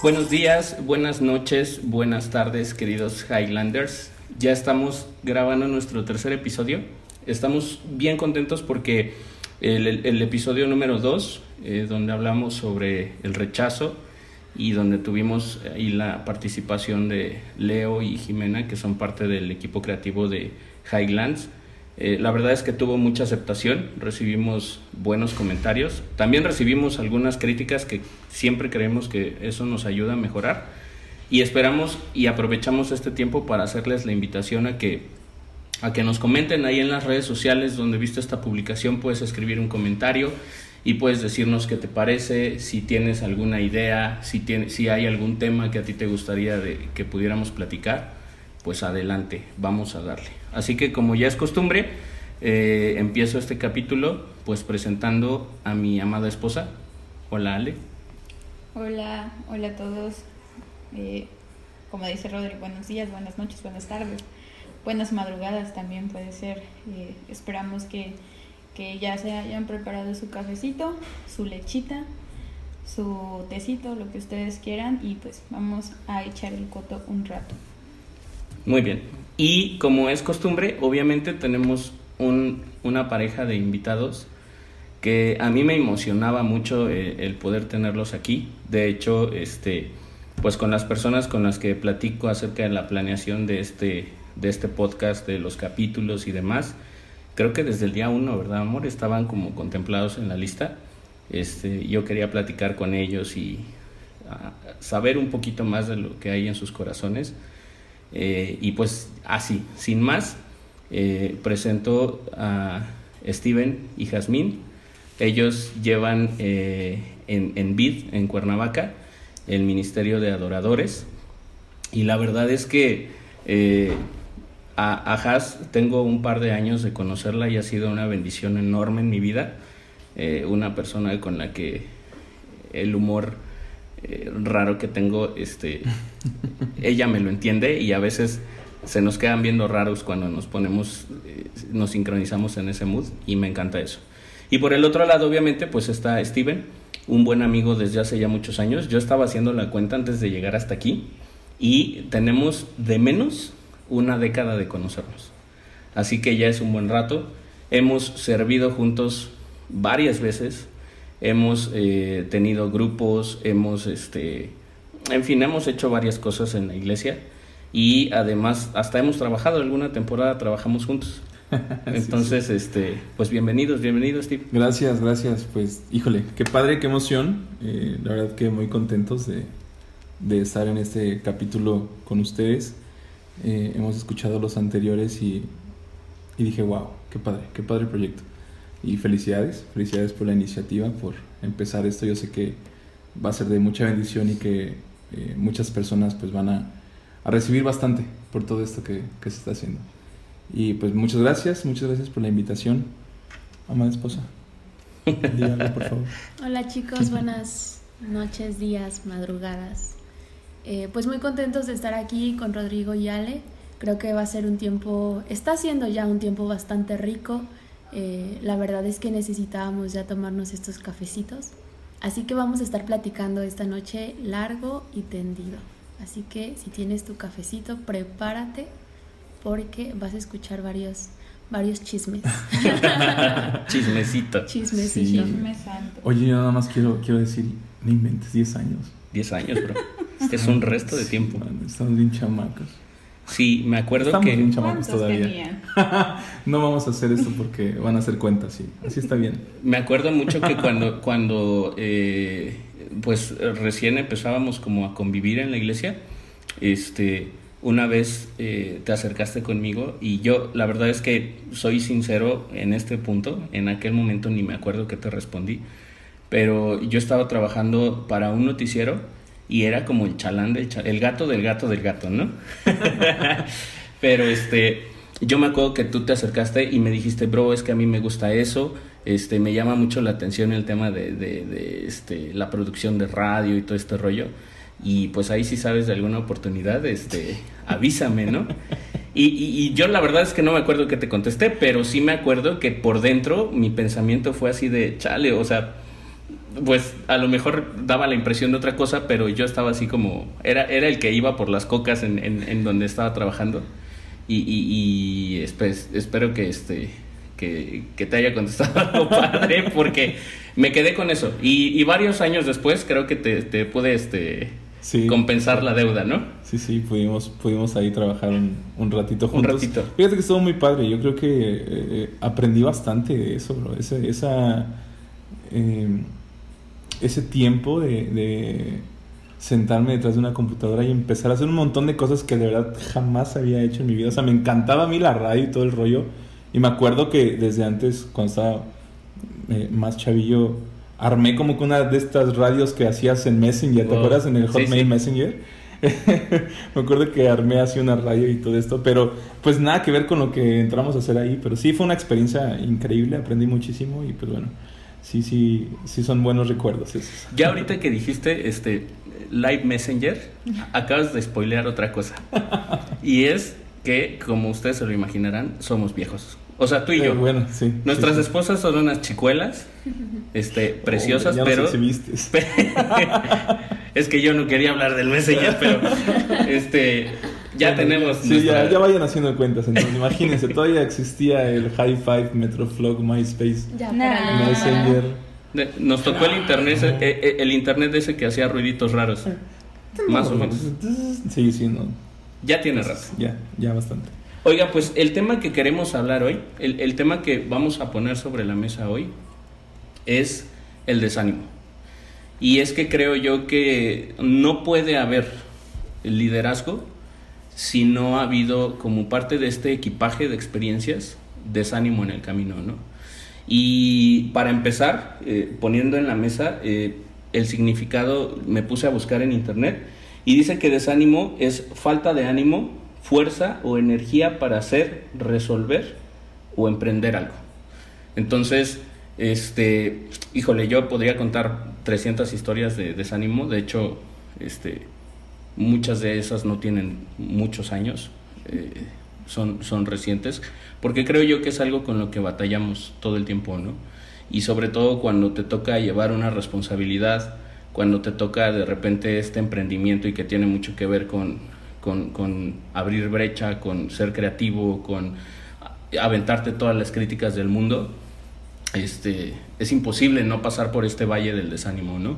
Buenos días, buenas noches, buenas tardes, queridos Highlanders. Ya estamos grabando nuestro tercer episodio. Estamos bien contentos porque el, episodio número 2, eh, donde hablamos sobre el rechazo y donde tuvimos ahí la participación de Leo y Jimena, que son parte del equipo creativo de Highlands, eh, la verdad es que tuvo mucha aceptación, recibimos buenos comentarios, también recibimos algunas críticas que siempre creemos que eso nos ayuda a mejorar y esperamos y aprovechamos este tiempo para hacerles la invitación a que a que nos comenten ahí en las redes sociales donde viste esta publicación, puedes escribir un comentario y puedes decirnos qué te parece, si tienes alguna idea, si, si hay algún tema que a ti te gustaría que pudiéramos platicar, pues adelante, vamos a darle. Así que como ya es costumbre, eh, empiezo este capítulo pues presentando a mi amada esposa. Hola Ale. Hola, hola a todos. Eh, como dice Rodri, buenos días, buenas noches, buenas tardes, buenas madrugadas también puede ser. Eh, esperamos que, que ya se hayan preparado su cafecito, su lechita, su tecito, lo que ustedes quieran y pues vamos a echar el coto un rato. Muy bien, y como es costumbre, obviamente tenemos un, una pareja de invitados que a mí me emocionaba mucho eh, el poder tenerlos aquí. De hecho, este, pues con las personas con las que platico acerca de la planeación de este, de este podcast, de los capítulos y demás, creo que desde el día uno, ¿verdad, amor? Estaban como contemplados en la lista. Este, yo quería platicar con ellos y ah, saber un poquito más de lo que hay en sus corazones. Eh, y pues así, sin más, eh, presento a Steven y Jazmín. Ellos llevan eh, en, en BID, en Cuernavaca, el Ministerio de Adoradores. Y la verdad es que a, a tengo un par de años de conocerla y ha sido una bendición enorme en mi vida. una persona con la que el humor eh, raro que tengo, este, ella me lo entiende y a veces se nos quedan viendo raros cuando nos ponemos, eh, nos sincronizamos en ese mood y me encanta eso. Y por el otro lado, obviamente, pues está Steven, un buen amigo desde hace ya muchos años. Yo estaba haciendo la cuenta antes de llegar hasta aquí y tenemos de menos una década de conocernos. Así que ya es un buen rato. Hemos servido juntos varias veces hemos eh, tenido grupos, hemos, este, en fin, hemos hecho varias cosas en la iglesia y además hasta hemos trabajado alguna temporada, trabajamos juntos. Entonces, este, pues bienvenidos, bienvenidos, Steve. Gracias, gracias. Pues, híjole, qué padre, qué emoción. Eh, la verdad que muy contentos de, de, estar en este capítulo con ustedes. Eh, hemos escuchado los anteriores y, y dije, wow, qué padre, qué padre proyecto. Y felicidades, felicidades por la iniciativa, por empezar esto. Yo sé que va a ser de mucha bendición y que eh, muchas personas pues van a, a, recibir bastante por todo esto que, que, se está haciendo. Y pues muchas gracias, muchas gracias por la invitación, amada esposa. Por favor. Hola chicos, buenas noches, días, madrugadas. Eh, pues muy contentos de estar aquí con Rodrigo y Ale. Creo que va a ser un tiempo, está siendo ya un tiempo bastante rico eh, la verdad es que necesitábamos ya tomarnos estos cafecitos. Así que vamos a estar platicando esta noche largo y tendido. Así que si tienes tu cafecito, prepárate porque vas a escuchar varios, varios chismes. Chismecito. Chismecito. Oye, yo nada más quiero, quiero decir, no inventes, 10 años. 10 años, bro. Este es un resto de tiempo. estamos bien chamacos. Sí, me acuerdo Estamos que... bien chamacos todavía. no vamos a hacer esto porque van a hacer cuentas, sí. Así está bien. Me acuerdo mucho que cuando, cuando eh, pues recién empezábamos como a convivir en la iglesia, este, una vez eh, te acercaste conmigo y yo la verdad es que soy sincero en este punto, en aquel momento ni me acuerdo que te respondí, pero yo estaba trabajando para un noticiero y era como el chalán del el gato del gato del gato, ¿no? Pero este, yo me acuerdo que tú te acercaste y me dijiste, bro, es que a mí me gusta eso, este, me llama mucho la atención el tema de, de, de este, la producción de radio y todo este rollo. Y pues ahí si sabes de alguna oportunidad, este, avísame, ¿no? Y, yo la verdad es que no me acuerdo que te contesté, pero sí me acuerdo que por dentro mi pensamiento fue así de, chale, o sea, pues a lo mejor daba la impresión de otra cosa, pero yo estaba así como, era, era el que iba por las cocas en, en, donde estaba trabajando. Y, y, espero que, este, que, que, te haya contestado padre, porque me quedé con eso. Y, varios años después creo que te, te pude... Este, compensar la deuda, ¿no? Sí, sí, pudimos, pudimos ahí trabajar un, ratito juntos. Un ratito. Fíjate que estuvo muy padre, yo creo que eh, aprendí bastante de eso, bro. Ese, esa, em, ese tiempo de, sentarme detrás de una computadora y empezar a hacer un montón de cosas que de verdad jamás había hecho en mi vida. O sea, me encantaba a mí la radio y todo el rollo. Y me acuerdo que desde antes, cuando estaba eh, más chavillo, armé como que una de estas radios que hacías en Messenger, ¿te acuerdas? En el Hotmail Messenger. me acuerdo que armé así una radio y todo esto, pero pues nada que ver con lo que entramos a hacer ahí, pero sí fue una experiencia increíble, aprendí muchísimo y pues bueno, sí, sí, sí son buenos recuerdos. Ya ahorita que dijiste este Live Messenger, acabas de spoilear otra cosa. y es que, como ustedes se lo imaginarán, somos viejos. O sea, tú y yo. bueno, sí. Nuestras esposas son unas chicuelas, este, preciosas, pero. es que yo no quería hablar del Messenger, pero este, ya tenemos. Sí, ya, ya, vayan haciendo cuentas. Entonces, imagínense, todavía existía el High Five, Metroflog, MySpace, ya, Messenger. Nos tocó el internet, el, eh, eh, el internet ese que hacía ruiditos raros. Más o menos. Sí, sí, no. Ya tiene rato. Ya, ya bastante. Oiga, pues el tema que queremos hablar hoy, el, tema que vamos a poner sobre la mesa hoy, es el desánimo. Y es que creo yo que no puede haber liderazgo si no ha habido como parte de este equipaje de experiencias desánimo en el camino, ¿no? Y para empezar, eh, poniendo en la mesa eh, el significado, me puse a buscar en internet y dice que desánimo es falta de ánimo fuerza o energía para hacer, resolver o emprender algo. Entonces, este, híjole, yo podría contar 300 historias de desánimo, de hecho, este, muchas de esas no tienen muchos años, eh, son, son recientes, porque creo yo que es algo con lo que batallamos todo el tiempo, ¿no? Y sobre todo cuando te toca llevar una responsabilidad, cuando te toca de repente este emprendimiento y que tiene mucho que ver con, con, abrir brecha, con ser creativo, con aventarte todas las críticas del mundo, este, es imposible no pasar por este valle del desánimo, ¿no?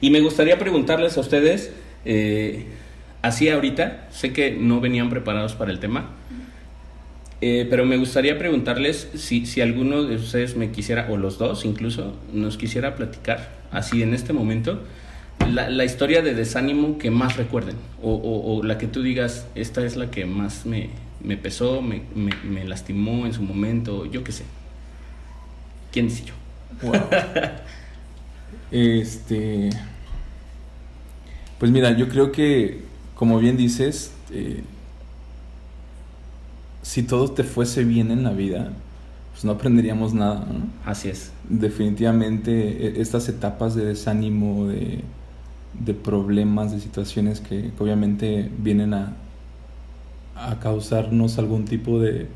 Y me gustaría preguntarles a ustedes, eh, así ahorita, sé que no venían preparados para el tema, eh, pero me gustaría preguntarles si, si alguno de ustedes me quisiera, o los dos incluso, nos quisiera platicar, así en este momento, la, la, historia de desánimo que más recuerden o, o, la que tú digas, esta es la que más me, me pesó, me, me, lastimó en su momento, yo qué sé. ¿Quién dice yo? este. Pues mira, yo creo que, como bien dices, eh, si todo te fuese bien en la vida, pues no aprenderíamos nada, ¿no? Así es. Definitivamente, e, estas etapas de desánimo, de de problemas, de situaciones que, obviamente vienen a, a, causarnos algún tipo de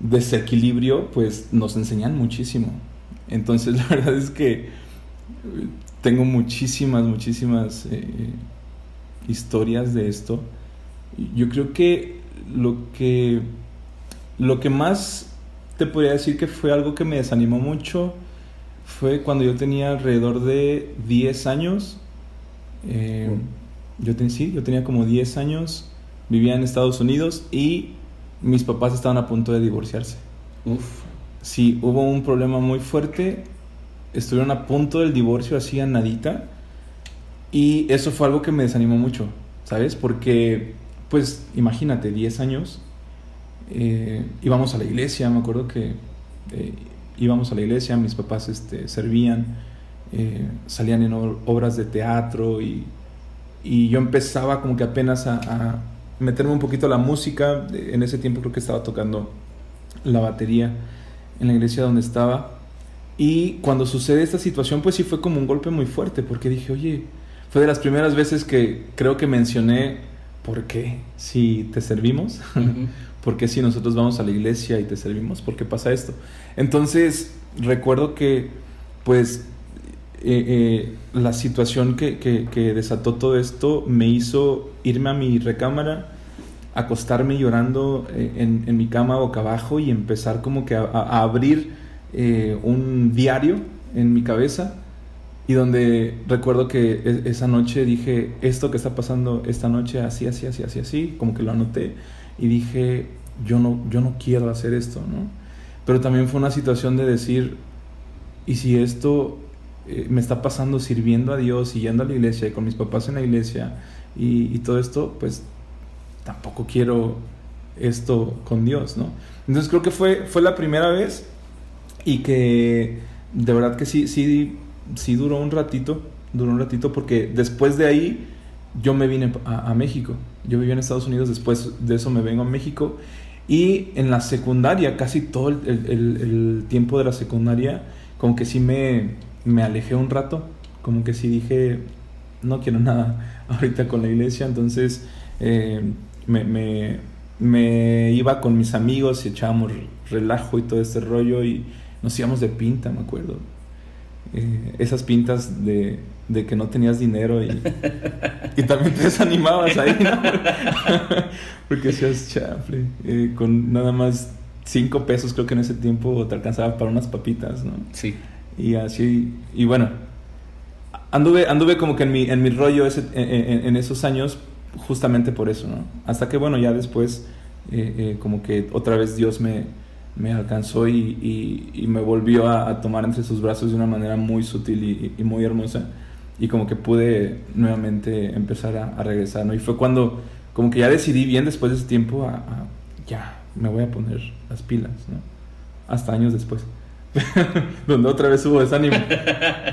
desequilibrio, pues nos enseñan muchísimo. Entonces la verdad es que tengo muchísimas, muchísimas eh, historias de esto. Yo creo que lo que lo que más te podría decir que fue algo que me desanimó mucho fue cuando yo tenía alrededor de 10 años eh, yo, sí, yo tenía como 10 años, vivía en Estados Unidos y mis papás estaban a punto de divorciarse. Uf. Sí, hubo un problema muy fuerte, estuvieron a punto del divorcio, hacían nadita, y eso fue algo que me desanimó mucho, ¿sabes? Porque, pues, imagínate, 10 años, eh, íbamos a la iglesia, me acuerdo que eh, íbamos a la iglesia, mis papás este, servían, eh, salían en obras de teatro y, y, yo empezaba como que apenas a, meterme un poquito a la música. En ese tiempo creo que estaba tocando la batería en la iglesia donde estaba. Y cuando sucede esta situación, pues sí fue como un golpe muy fuerte, porque dije, oye, fue de las primeras veces que creo que mencioné, ¿por qué? Si te servimos, ¿por qué si nosotros vamos a la iglesia y te servimos? ¿Por qué pasa esto? Entonces, recuerdo que, pues, eh, eh, la situación que, que, desató todo esto me hizo irme a mi recámara, acostarme llorando eh, en, en, mi cama boca abajo y empezar como que a, a abrir un diario en mi cabeza y donde recuerdo que e, esa noche dije, esto que está pasando esta noche, así, así, así, así, así, como que lo anoté y dije, yo no, yo no quiero hacer esto, ¿no? Pero también fue una situación de decir, ¿y si esto eh, me está pasando sirviendo a Dios y yendo a la iglesia y con mis papás en la iglesia y, y todo esto, pues tampoco quiero esto con Dios, ¿no? Entonces creo que fue, fue la primera vez y que de verdad que sí, sí sí duró un ratito, duró un ratito porque después de ahí yo me vine a, México. Yo vivía en Estados Unidos, después de eso me vengo a México. Y en la secundaria, casi todo el, el, tiempo de la secundaria, como que sí me, me, alejé un rato, como que sí dije, no quiero nada ahorita con la iglesia, entonces eh, me, me, me, iba con mis amigos y echábamos relajo y todo este rollo y nos íbamos de pinta, me acuerdo. Eh, esas pintas de, de, que no tenías dinero y, y también te desanimabas ahí, ¿no? Porque hacías chafle, eh, con nada más cinco pesos creo que en ese tiempo te alcanzaba para unas papitas, ¿no? Sí. Y así, y bueno, anduve, anduve como que en mi, en mi rollo ese, en, en, esos años justamente por eso, ¿no? Hasta que bueno, ya después eh, como que otra vez Dios me me alcanzó y, y, me volvió a, tomar entre sus brazos de una manera muy sutil y, muy hermosa y como que pude nuevamente empezar a, regresar, ¿no? Y fue cuando como que ya decidí bien después de ese tiempo a, ya, me voy a poner las pilas. Hasta años después. donde otra vez hubo desánimo.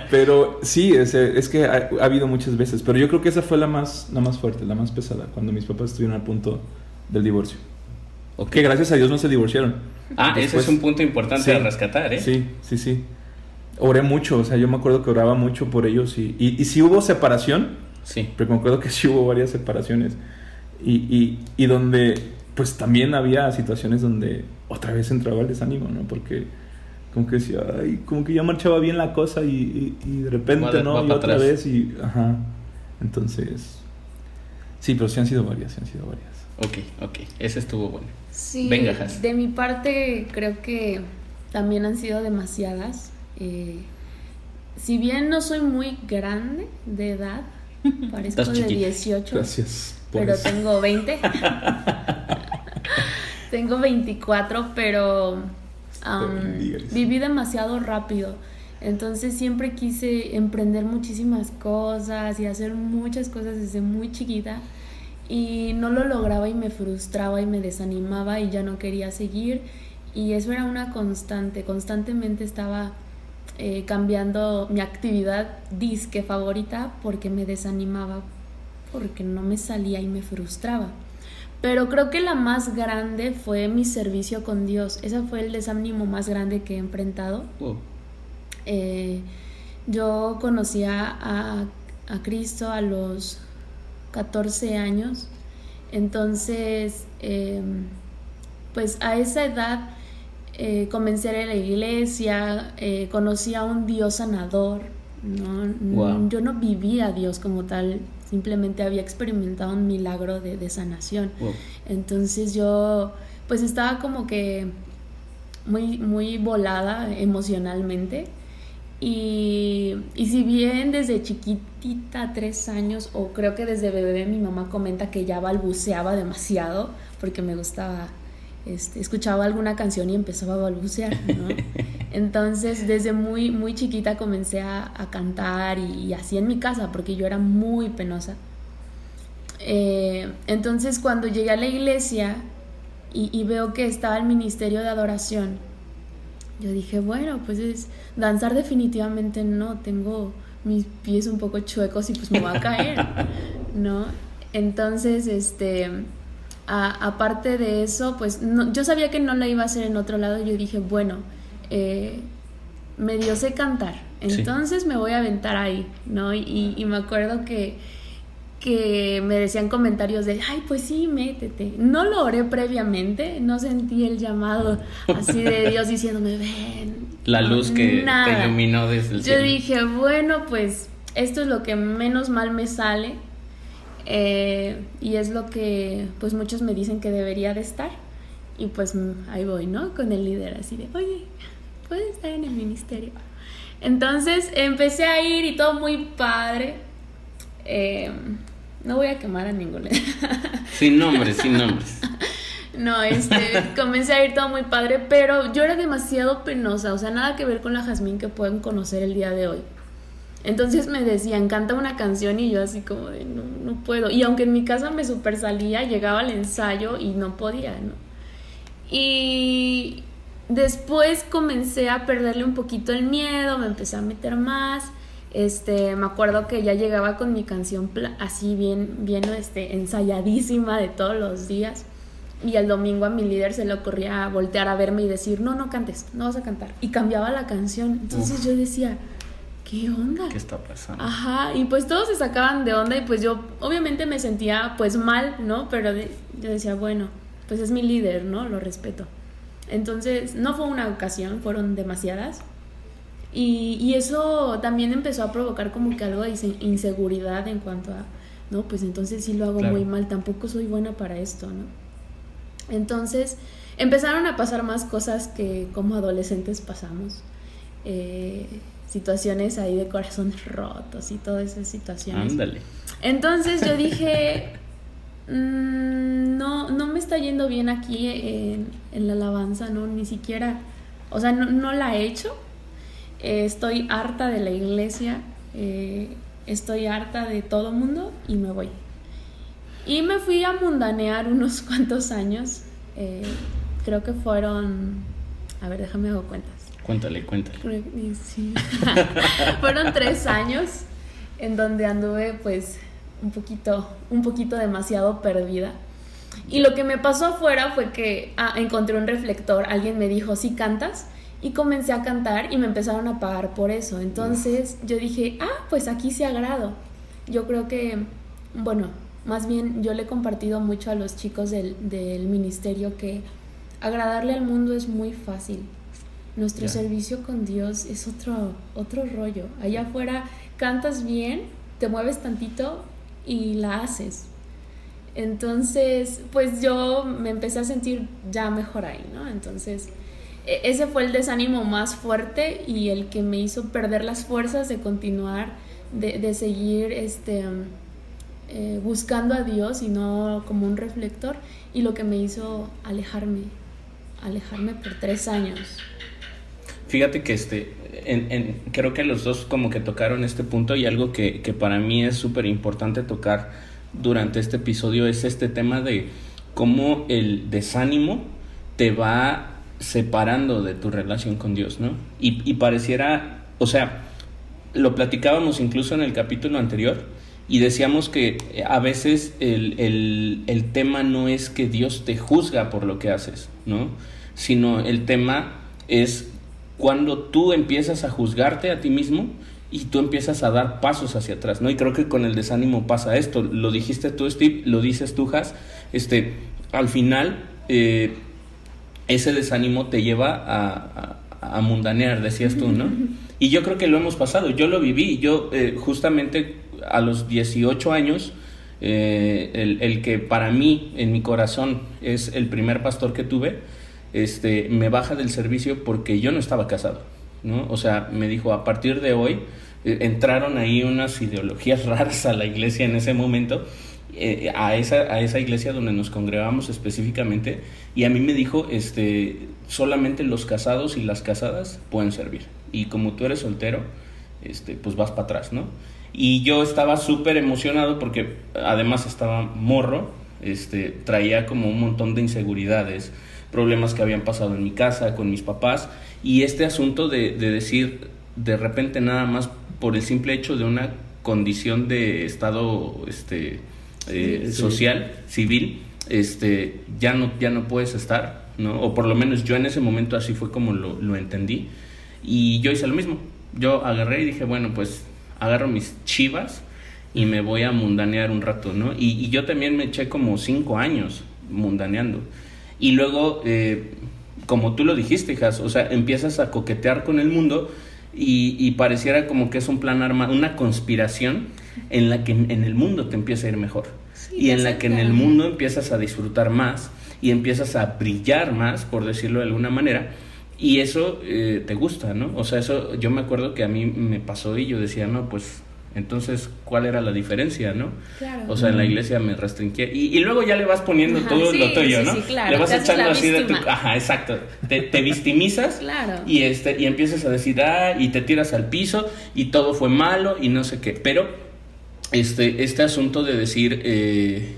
Pero sí, es, es que ha, ha, habido muchas veces, pero yo creo que esa fue la más, la más fuerte, la más pesada, cuando mis papás estuvieron al punto del divorcio. Que gracias a Dios no se divorciaron. Ah, ese es un punto importante a rescatar, ¿eh? Sí, sí, sí. Oré mucho, o sea, yo me acuerdo que oraba mucho por ellos y, y, si hubo separación, sí. pero me acuerdo que sí hubo varias separaciones y, y, y donde pues también había situaciones donde otra vez entraba el desánimo, ¿no? Porque como que decía, ay, como que ya marchaba bien la cosa y, y de repente, ¿no? y otra vez y, ajá. Entonces, sí, pero sí han sido varias, sí han sido varias. Ok, ok, ese estuvo bueno. Sí, de mi parte creo que también han sido demasiadas. Eh, si bien no soy muy grande de edad, parezco de 18. Gracias. Pero tengo 20. tengo 24, pero viví demasiado rápido. Entonces siempre quise emprender muchísimas cosas y hacer muchas cosas desde muy chiquita y no lo lograba y me frustraba y me desanimaba y ya no quería seguir y eso era una constante, constantemente estaba eh, cambiando mi actividad disque favorita porque me desanimaba, porque no me salía y me frustraba. Pero creo que la más grande fue mi servicio con Dios. Ese fue el desánimo más grande que he enfrentado. Eh, yo conocía a, a Cristo a los 14 años. Entonces, em, pues a esa edad eh, comencé a ir a la iglesia, eh, conocí a un Dios sanador. ¿no? Yo no vivía a Dios como tal, simplemente había experimentado un milagro de, sanación. Entonces yo pues estaba como que muy, muy volada emocionalmente y, y, si bien desde chiquitita, tres años, o creo que desde bebé mi mamá comenta que ya balbuceaba demasiado porque me gustaba, este, escuchaba alguna canción y empezaba a balbucear, ¿no? Entonces desde muy, muy chiquita comencé a, a cantar y, así en mi casa porque yo era muy penosa. Eh, entonces cuando llegué a la iglesia y, y veo que estaba el ministerio de adoración, yo dije, bueno, pues es danzar definitivamente no, tengo mis pies un poco chuecos y pues me voy a caer, ¿no? Entonces, este, aparte de eso, pues yo sabía que no la iba a hacer en otro lado, yo dije, bueno, eh, medio sé cantar, entonces me voy a aventar ahí, ¿no? Y, y, me acuerdo que que me decían comentarios de, ay, pues sí, métete. No lo oré previamente, no sentí el llamado así de Dios diciéndome, ven. La luz que te iluminó desde el Yo dije, bueno, pues esto es lo que menos mal me sale eh, y es lo que pues muchos me dicen que debería de estar. Y pues ahí voy, ¿no? Con el líder así de, oye, puedes estar en el ministerio. Entonces empecé a ir y todo muy padre. Eh, no voy a quemar a ninguno. sin nombres, sin nombres. No, este, comencé a ir todo muy padre, pero yo era demasiado penosa, o sea, nada que ver con la Jazmín que pueden conocer el día de hoy. Entonces me decían, canta una canción y yo así como de, no, no puedo. Y aunque en mi casa me super salía, llegaba al ensayo y no podía, ¿no? Y después comencé a perderle un poquito el miedo, me empecé a meter más este, me acuerdo que ya llegaba con mi canción así bien, bien este, ensayadísima de todos los días. Y el domingo a mi líder se le ocurría voltear a verme y decir, no, no cantes, no vas a cantar. Y cambiaba la canción. Entonces yo decía, ¿qué onda? ¿Qué está pasando? Ajá, y pues todos se sacaban de onda y pues yo obviamente me sentía pues mal, ¿no? Pero yo decía, bueno, pues es mi líder, ¿no? Lo respeto. Entonces, no fue una ocasión, fueron demasiadas. Y, y, eso también empezó a provocar como que algo de inseguridad en cuanto a, no, pues entonces sí lo hago muy mal, tampoco soy buena para esto, ¿no? Entonces empezaron a pasar más cosas que como adolescentes pasamos. Eh, situaciones ahí de corazones rotos y todas esas situaciones. Ándale. Entonces yo dije, mm, no, no me está yendo bien aquí en, en, la alabanza, ¿no? Ni siquiera, o sea, no, no la he hecho eh, estoy harta de la iglesia, eh, estoy harta de todo mundo y me voy. Y me fui a mundanear unos cuantos años, eh, creo que fueron, a ver, déjame hago cuentas. Cuéntale, cuéntale. fueron tres años en donde anduve pues un poquito, un poquito demasiado perdida. Y lo que me pasó afuera fue que ah, encontré un reflector, alguien me dijo, ¿sí cantas? Y comencé a cantar y me empezaron a pagar por eso. Entonces yo dije, ah, pues aquí se agrado. Yo creo que, bueno, más bien yo le he compartido mucho a los chicos del, del ministerio que agradarle al mundo es muy fácil. Nuestro servicio con Dios es otro, otro rollo. Allá afuera cantas bien, te mueves tantito y la haces. Entonces, pues yo me empecé a sentir ya mejor ahí, ¿no? Entonces, ese fue el desánimo más fuerte y el que me hizo perder las fuerzas de continuar, de, seguir este, eh, buscando a Dios y no como un reflector, y lo que me hizo alejarme, alejarme por tres años. Fíjate que este, creo que los dos como que tocaron este punto y algo que, que para mí es súper importante tocar durante este episodio es este tema de cómo el desánimo te va separando de tu relación con Dios, ¿no? Y, pareciera, o sea, lo platicábamos incluso en el capítulo anterior y decíamos que a veces el, el, tema no es que Dios te juzga por lo que haces, ¿no? Sino el tema es cuando tú empiezas a juzgarte a ti mismo y tú empiezas a dar pasos hacia atrás, ¿no? Y creo que con el desánimo pasa esto. Lo dijiste tú, Steve, lo dices tú, Has. Este, al final, eh, ese desánimo te lleva a, a, mundanear, decías tú, ¿no? Y yo creo que lo hemos pasado, yo lo viví, yo eh, justamente a los 18 años, eh, el, el, que para mí, en mi corazón, es el primer pastor que tuve, este, me baja del servicio porque yo no estaba casado, ¿no? O sea, me dijo, a partir de hoy, eh, entraron ahí unas ideologías raras a la iglesia en ese momento eh, a, esa, a esa iglesia donde nos congregamos específicamente y a mí me dijo, este, solamente los casados y las casadas pueden servir. Y como tú eres soltero, este, pues vas para atrás, ¿no? Y yo estaba súper emocionado porque además estaba morro, este, traía como un montón de inseguridades, problemas que habían pasado en mi casa, con mis papás, y este asunto de, de decir de repente nada más por el simple hecho de una condición de estado este, eh, social, civil, este, ya no, ya no puedes estar, ¿no? O por lo menos yo en ese momento así fue como lo, lo entendí. Y yo hice lo mismo. Yo agarré y dije, bueno, pues agarro mis chivas y me voy a mundanear un rato, ¿no? Y, yo también me eché como cinco años mundaneando. Y luego, eh, como tú lo dijiste, hijas, o sea, empiezas a coquetear con el mundo y, pareciera como que es un plan armado, una conspiración en la que en el mundo te empieza a ir mejor. y en la que en el mundo empiezas a disfrutar más y empiezas a brillar más, por decirlo de alguna manera. Y eso eh, te gusta, ¿no? O sea, eso yo me acuerdo que a mí me pasó y yo decía, no, pues entonces, ¿cuál era la diferencia, no? Claro. O sea, en la iglesia me restringía. Y, luego ya le vas poniendo todo lo tuyo, ¿no? Sí, claro. Le vas echando así de tu. Ajá, exacto. Te, te victimizas. claro. Y, este, y empiezas a decir, ah, y te tiras al piso, y todo fue malo, y no sé qué. Pero, este, este asunto de decir, eh,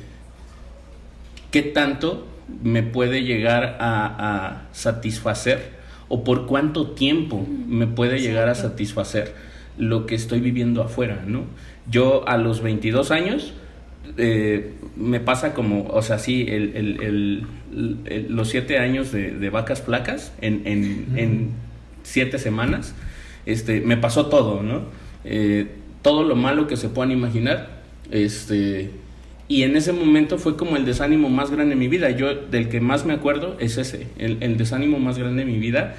¿qué tanto me puede llegar a, satisfacer? ¿O por cuánto tiempo me puede llegar a satisfacer? lo que estoy viviendo afuera, ¿no? Yo a los 22 años eh, me pasa como, o sea, sí, el, los siete años de, vacas flacas en, en, siete semanas, este, me pasó todo, ¿no? Eh, todo lo malo que se puedan imaginar, este, y en ese momento fue como el desánimo más grande de mi vida. Yo, del que más me acuerdo, es ese, el, el desánimo más grande de mi vida,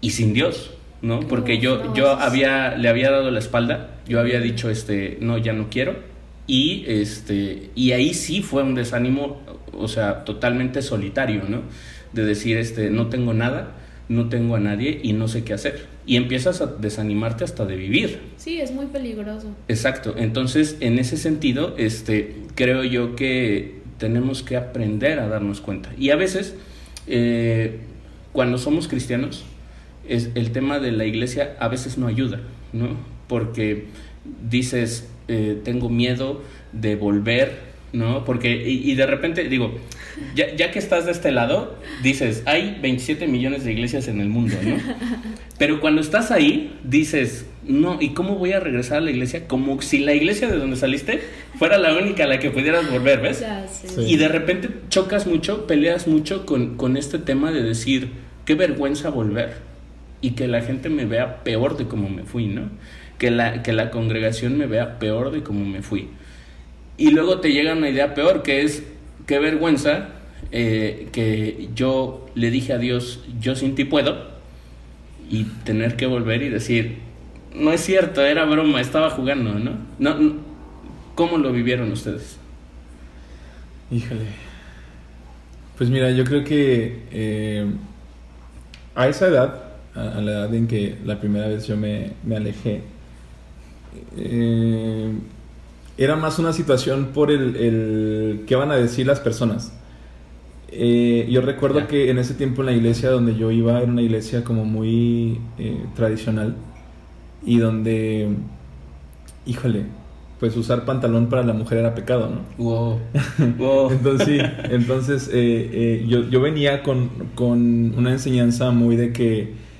y sin Dios. ¿no? Porque yo, yo había, le había dado la espalda, yo había dicho, este, no, ya no quiero. Y, este, y ahí sí fue un desánimo, o sea, totalmente solitario, ¿no? De decir, este, no tengo nada, no tengo a nadie y no sé qué hacer. Y empiezas a desanimarte hasta de vivir. Sí, es muy peligroso. Exacto. Entonces, en ese sentido, este, creo yo que tenemos que aprender a darnos cuenta. Y a veces, eh, cuando somos cristianos, es el tema de la iglesia a veces no ayuda, ¿no? Porque dices, eh, tengo miedo de volver, ¿no? Porque, y, de repente, digo, ya, ya, que estás de este lado, dices, hay 27 millones de iglesias en el mundo, ¿no? Pero cuando estás ahí, dices, no, ¿y cómo voy a regresar a la iglesia? Como si la iglesia de donde saliste fuera la única a la que pudieras volver, ¿ves? Y de repente chocas mucho, peleas mucho con, con este tema de decir, qué vergüenza volver y que la gente me vea peor de como me fui, ¿no? Que la, que la congregación me vea peor de como me fui. Y luego te llega una idea peor, que es, qué vergüenza eh, que yo le dije a Dios, yo sin ti puedo, y tener que volver y decir, no es cierto, era broma, estaba jugando, ¿no? ¿Cómo lo vivieron ustedes? Híjole. Pues mira, yo creo que eh, a esa edad a, la edad en que la primera vez yo me, me alejé, eh, era más una situación por el, el qué van a decir las personas. Eh, yo recuerdo que en ese tiempo en la iglesia donde yo iba era una iglesia como muy eh, tradicional y donde, híjole, pues usar pantalón para la mujer era pecado, ¿no? Wow. entonces, entonces yo, yo, venía con, con, una enseñanza muy de que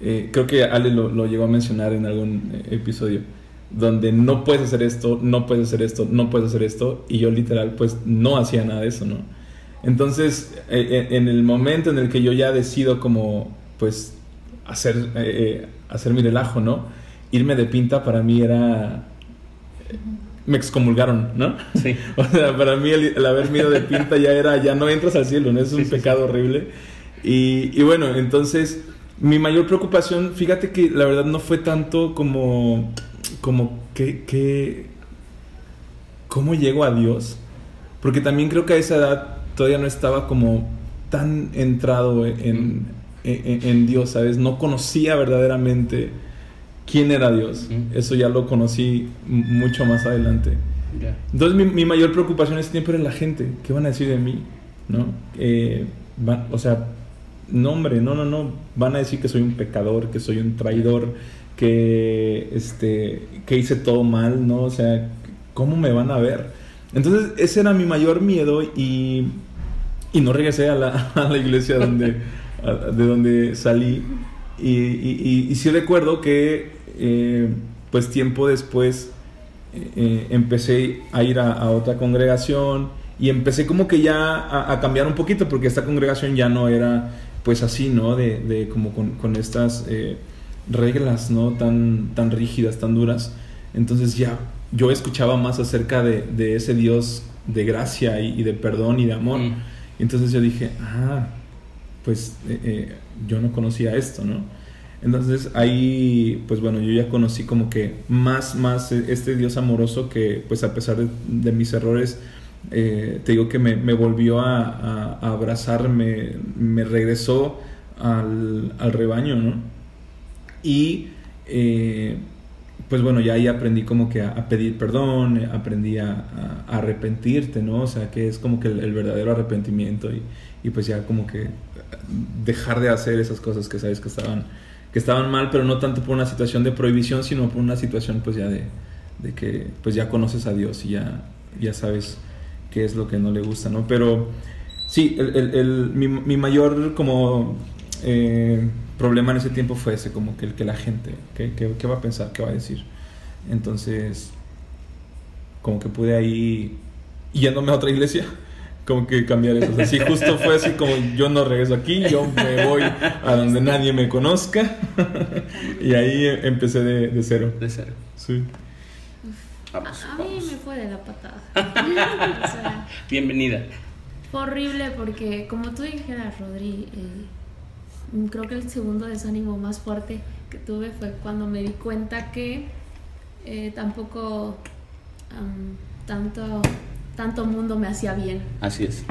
eh, creo que Ale lo, lo, llegó a mencionar en algún eh, episodio, donde no puedes hacer esto, no puedes hacer esto, no puedes hacer esto, y yo literal pues no hacía nada de eso, ¿no? Entonces, eh, en el momento en el que yo ya decido como pues hacer, hacer mi relajo, ¿no? Irme de pinta para mí era... Me excomulgaron, ¿no? Sí. o sea, para mí el, haber ido de pinta ya era, ya no entras al cielo, ¿no? Es un pecado horrible. Y, y bueno, entonces mi mayor preocupación, fíjate que la verdad no fue tanto como, como que, que, cómo llego a Dios, porque también creo que a esa edad todavía no estaba como tan entrado en, en, Dios, ¿sabes? No conocía verdaderamente quién era Dios. Eso ya lo conocí mucho más adelante. Entonces mi, mi, mayor preocupación en ese tiempo era la gente. ¿Qué van a decir de mí? ¿No? Eh, o sea, no hombre, no, no, no, van a decir que soy un pecador, que soy un traidor, que, este, que hice todo mal, ¿no? O sea, ¿cómo me van a ver? Entonces ese era mi mayor miedo y, y no regresé a la, a la iglesia donde, de donde salí. Y, y, y, sí recuerdo que, eh, pues tiempo después, eh, empecé a ir a, otra congregación y empecé como que ya a, cambiar un poquito porque esta congregación ya no era pues así, ¿no? De, de como con, con estas eh, reglas, ¿no? Tan, tan rígidas, tan duras. Entonces ya yo escuchaba más acerca de, de ese Dios de gracia y, de perdón y de amor. Mm. Entonces yo dije, ah, pues eh, eh, yo no conocía esto, ¿no? Entonces ahí, pues bueno, yo ya conocí como que más, más este Dios amoroso que pues a pesar de, mis errores, eh, te digo que me, me volvió a, a, abrazar, me, me regresó al, al, rebaño, ¿no? Y pues bueno, ya ahí aprendí como que a, pedir perdón, aprendí a, arrepentirte, ¿no? O sea, que es como que el, verdadero arrepentimiento y, y, pues ya como que dejar de hacer esas cosas que sabes que estaban, que estaban mal, pero no tanto por una situación de prohibición, sino por una situación pues ya de, de que pues ya conoces a Dios y ya, ya sabes qué es lo que no le gusta, ¿no? Pero sí, el, el, mi, mi mayor como... Eh, problema en ese tiempo fue ese, como que, el que la gente, ¿qué, qué, va a pensar? ¿Qué va a decir? Entonces, como que pude ahí, yéndome a otra iglesia, como que cambiar eso. Así justo fue así como yo no regreso aquí, yo me voy a donde nadie me conozca. y ahí empecé de, de, cero. De cero. Sí. a, mí me fue de la patada. Bienvenida. Fue horrible porque, como tú dijeras, Rodri, eh, creo que el segundo desánimo más fuerte que tuve fue cuando me di cuenta que eh, tampoco tanto, tanto mundo me hacía bien. Así es.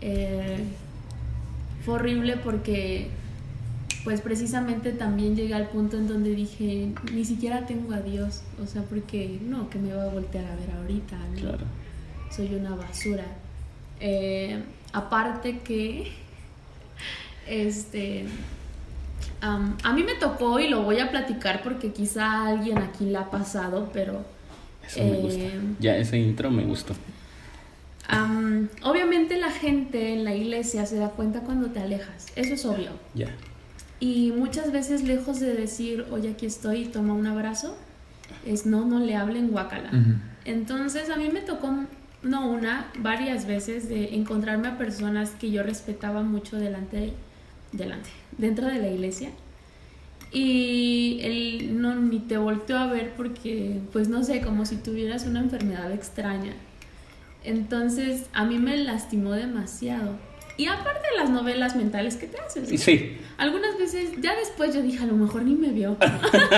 Eh, fue horrible porque pues precisamente también llegué al punto en donde dije, ni siquiera tengo a Dios, o sea, porque no, que me va a voltear a ver ahorita, Claro. Soy una basura. Eh, aparte que este, a mí me tocó y lo voy a platicar porque quizá alguien aquí la ha pasado, pero... Eso me gusta. Eh, ya, ese intro me gustó. obviamente la gente en la iglesia se da cuenta cuando te alejas, eso es obvio. Ya. Y muchas veces lejos de decir, oye, aquí estoy, toma un abrazo, es no, no le hablen guacala. Entonces a mí me tocó no una, varias veces de encontrarme a personas que yo respetaba mucho delante de delante, dentro de la iglesia. Y él no ni te volteó a ver porque, pues no sé, como si tuvieras una enfermedad extraña. Entonces, a mí me lastimó demasiado. Y aparte de las novelas mentales que te haces. Sí. Algunas veces, ya después yo dije, a lo mejor ni me vio.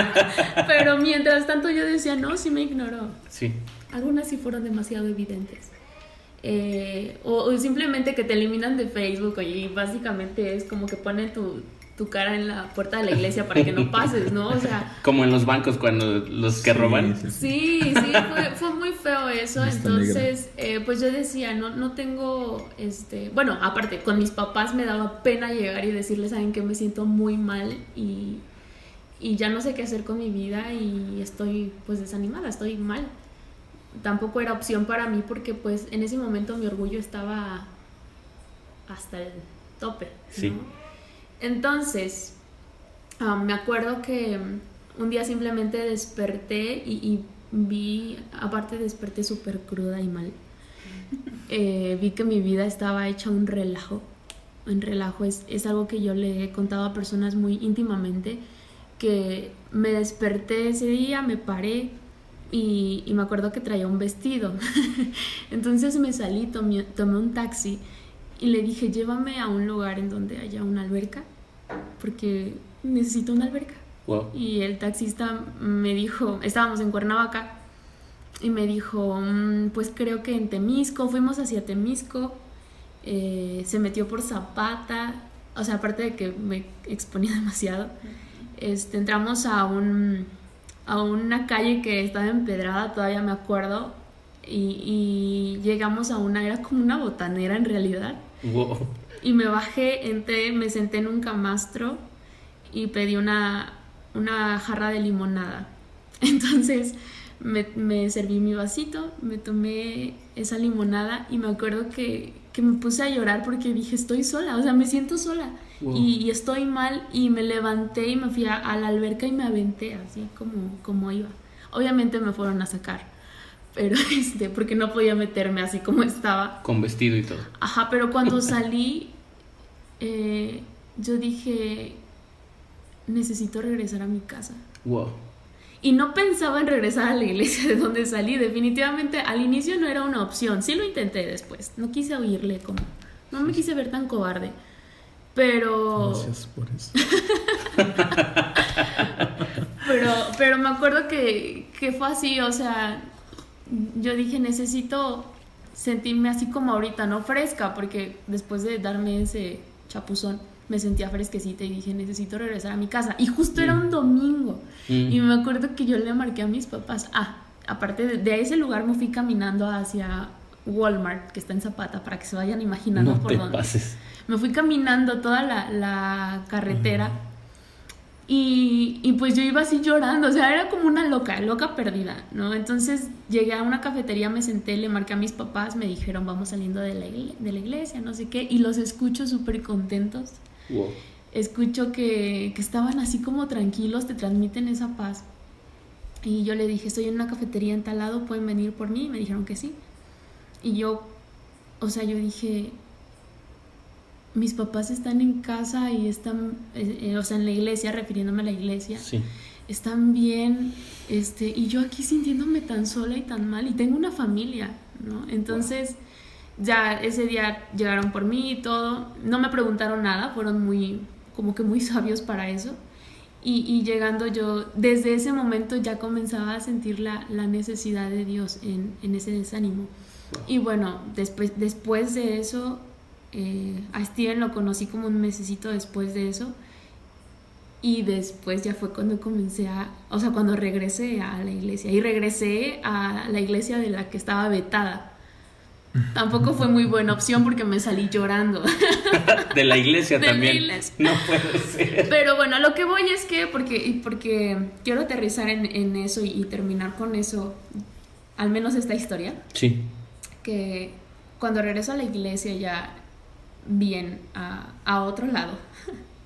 Pero mientras tanto yo decía, no, sí me ignoró. Sí. Algunas sí fueron demasiado evidentes. Eh, o, simplemente que te eliminan de Facebook y básicamente es como que ponen tu, tu cara en la puerta de la iglesia para que no pases, ¿no? O sea... Como en los bancos cuando los que roban. Sí, sí, fue, muy feo eso. Entonces, eh, pues yo decía, no, no tengo, este... Bueno, aparte, con mis papás me daba pena llegar y decirles, ¿saben que Me siento muy mal y, y ya no sé qué hacer con mi vida y estoy pues desanimada, estoy mal tampoco era opción para mí porque pues en ese momento mi orgullo estaba hasta el tope. Sí. Entonces, me acuerdo que un día simplemente desperté y, vi, aparte desperté súper cruda y mal. Eh, vi que mi vida estaba hecha un relajo. Un relajo es, es algo que yo le he contado a personas muy íntimamente, que me desperté ese día, me paré, y, me acuerdo que traía un vestido. Entonces me salí, tomé, tomé, un taxi y le dije, llévame a un lugar en donde haya una alberca, porque necesito una alberca. Y el taxista me dijo, estábamos en Cuernavaca, y me dijo, mm, pues creo que en Temisco, fuimos hacia Temisco, eh, se metió por Zapata, o sea, aparte de que me exponía demasiado, este, entramos a un a una calle que estaba empedrada, todavía me acuerdo, y, llegamos a una, era como una botanera en realidad. Y me bajé, entré, me senté en un camastro y pedí una, una jarra de limonada. Entonces me, me, serví mi vasito, me tomé esa limonada y me acuerdo que, que me puse a llorar porque dije, estoy sola, o sea, me siento sola y, estoy mal y me levanté y me fui a, la alberca y me aventé así como, como iba. Obviamente me fueron a sacar, pero este, porque no podía meterme así como estaba. Con vestido y todo. Ajá, pero cuando salí, eh, yo dije, necesito regresar a mi casa. Wow. y no pensaba en regresar a la iglesia de donde salí. Definitivamente al inicio no era una opción. Sí lo intenté después. No quise oírle como... No me quise ver tan cobarde. Pero... Gracias por eso. pero, pero me acuerdo que, que fue así, o sea, yo dije, necesito sentirme así como ahorita, no fresca, porque después de darme ese chapuzón me sentía fresquecita y dije, necesito regresar a mi casa. Y justo era mm. un domingo. Mm. Y me acuerdo que yo le marqué a mis papás. Ah, aparte de, ese lugar me fui caminando hacia Walmart, que está en Zapata, para que se vayan imaginando por dónde. Me fui caminando toda la, carretera. Y, pues yo iba así llorando, o sea, era como una loca, loca perdida, ¿no? Entonces llegué a una cafetería, me senté, le marqué a mis papás, me dijeron, vamos saliendo de la, de la iglesia, no sé qué, y los escucho súper contentos. Escucho que, que estaban así como tranquilos, te transmiten esa paz. Y yo le dije, estoy en una cafetería en tal lado, ¿pueden venir por mí? Y me dijeron que sí. Y yo, o sea, yo dije, mis papás están en casa y están, eh, eh, o sea, en la iglesia, refiriéndome a la iglesia. Sí. Están bien, este, y yo aquí sintiéndome tan sola y tan mal, y tengo una familia, ¿no? Entonces, ya ese día llegaron por mí y todo. No me preguntaron nada, fueron muy, como que muy sabios para eso. Y, llegando yo, desde ese momento ya comenzaba a sentir la, necesidad de Dios en, ese desánimo. Y bueno, después, después de eso, eh, a Steven lo conocí como un mesecito después de eso. Y después ya fue cuando comencé a, o sea, cuando regresé a la iglesia. Y regresé a la iglesia de la que estaba vetada Tampoco fue muy buena opción porque me salí llorando. de la iglesia también. No puede ser. Pero bueno, lo que voy es que, porque, porque quiero aterrizar en, eso y, terminar con eso, al menos esta historia. Sí. Que cuando regreso a la iglesia ya bien a, otro lado.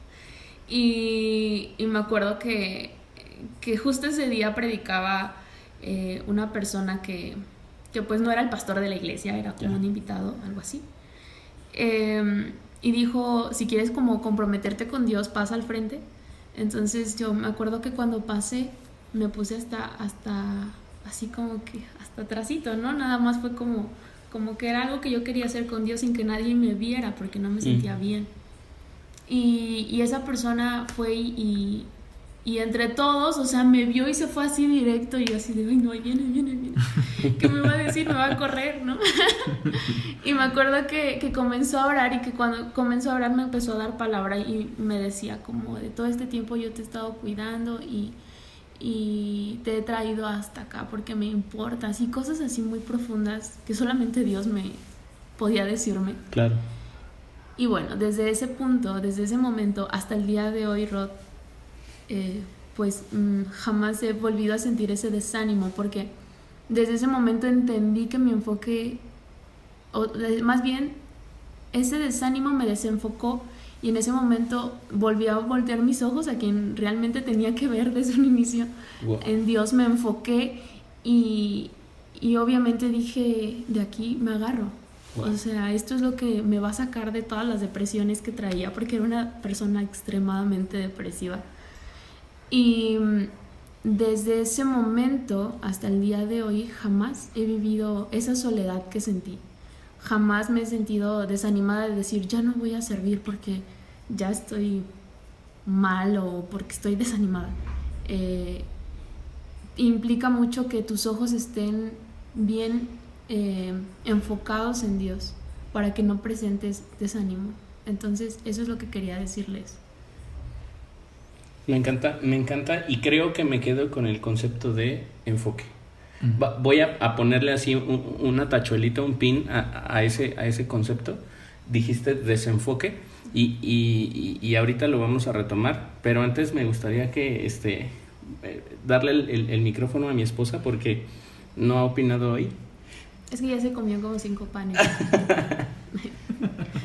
y, me acuerdo que, que justo ese día predicaba eh, una persona que que pues no era el pastor de la iglesia, era como un invitado, algo así. Em, y dijo, si quieres como comprometerte con Dios, pasa al frente. Entonces yo me acuerdo que cuando pasé, me puse hasta, hasta, así como que, hasta atrásito, ¿no? Nada más fue como, como que era algo que yo quería hacer con Dios sin que nadie me viera, porque no me sentía bien. Y, y, esa persona fue y, y entre todos, o sea, me vio y se fue así directo y yo así de, ay, no, viene, viene, viene. ¿Qué me va a decir? Me va a correr, ¿no? y me acuerdo que, que, comenzó a orar y que cuando comenzó a orar me empezó a dar palabra y me decía como de todo este tiempo yo te he estado cuidando y, y te he traído hasta acá porque me importa, así cosas así muy profundas que solamente Dios me podía decirme. Claro. Y bueno, desde ese punto, desde ese momento hasta el día de hoy, Rod, eh, pues mm, jamás he volvido a sentir ese desánimo porque desde ese momento entendí que mi enfoque, o más bien ese desánimo me desenfocó y en ese momento volví a voltear mis ojos a quien realmente tenía que ver desde un inicio. En Dios me enfoqué y, y, obviamente dije, de aquí me agarro. O sea, esto es lo que me va a sacar de todas las depresiones que traía, porque era una persona extremadamente depresiva. Y mm, desde ese momento hasta el día de hoy jamás he vivido esa soledad que sentí. Jamás me he sentido desanimada de decir, ya no voy a servir porque ya estoy mal o porque estoy desanimada. Eh, implica mucho que tus ojos estén bien eh, enfocados en Dios para que no presentes desánimo. Entonces, eso es lo que quería decirles. Me encanta, me encanta y creo que me quedo con el concepto de enfoque. Voy a, ponerle así una tachuelita, un pin a, ese, a ese concepto. Dijiste desenfoque y, y, y, ahorita lo vamos a retomar, pero antes me gustaría que este eh, darle el, el, micrófono a mi esposa porque no ha opinado hoy. Es que ya se comió como cinco panes.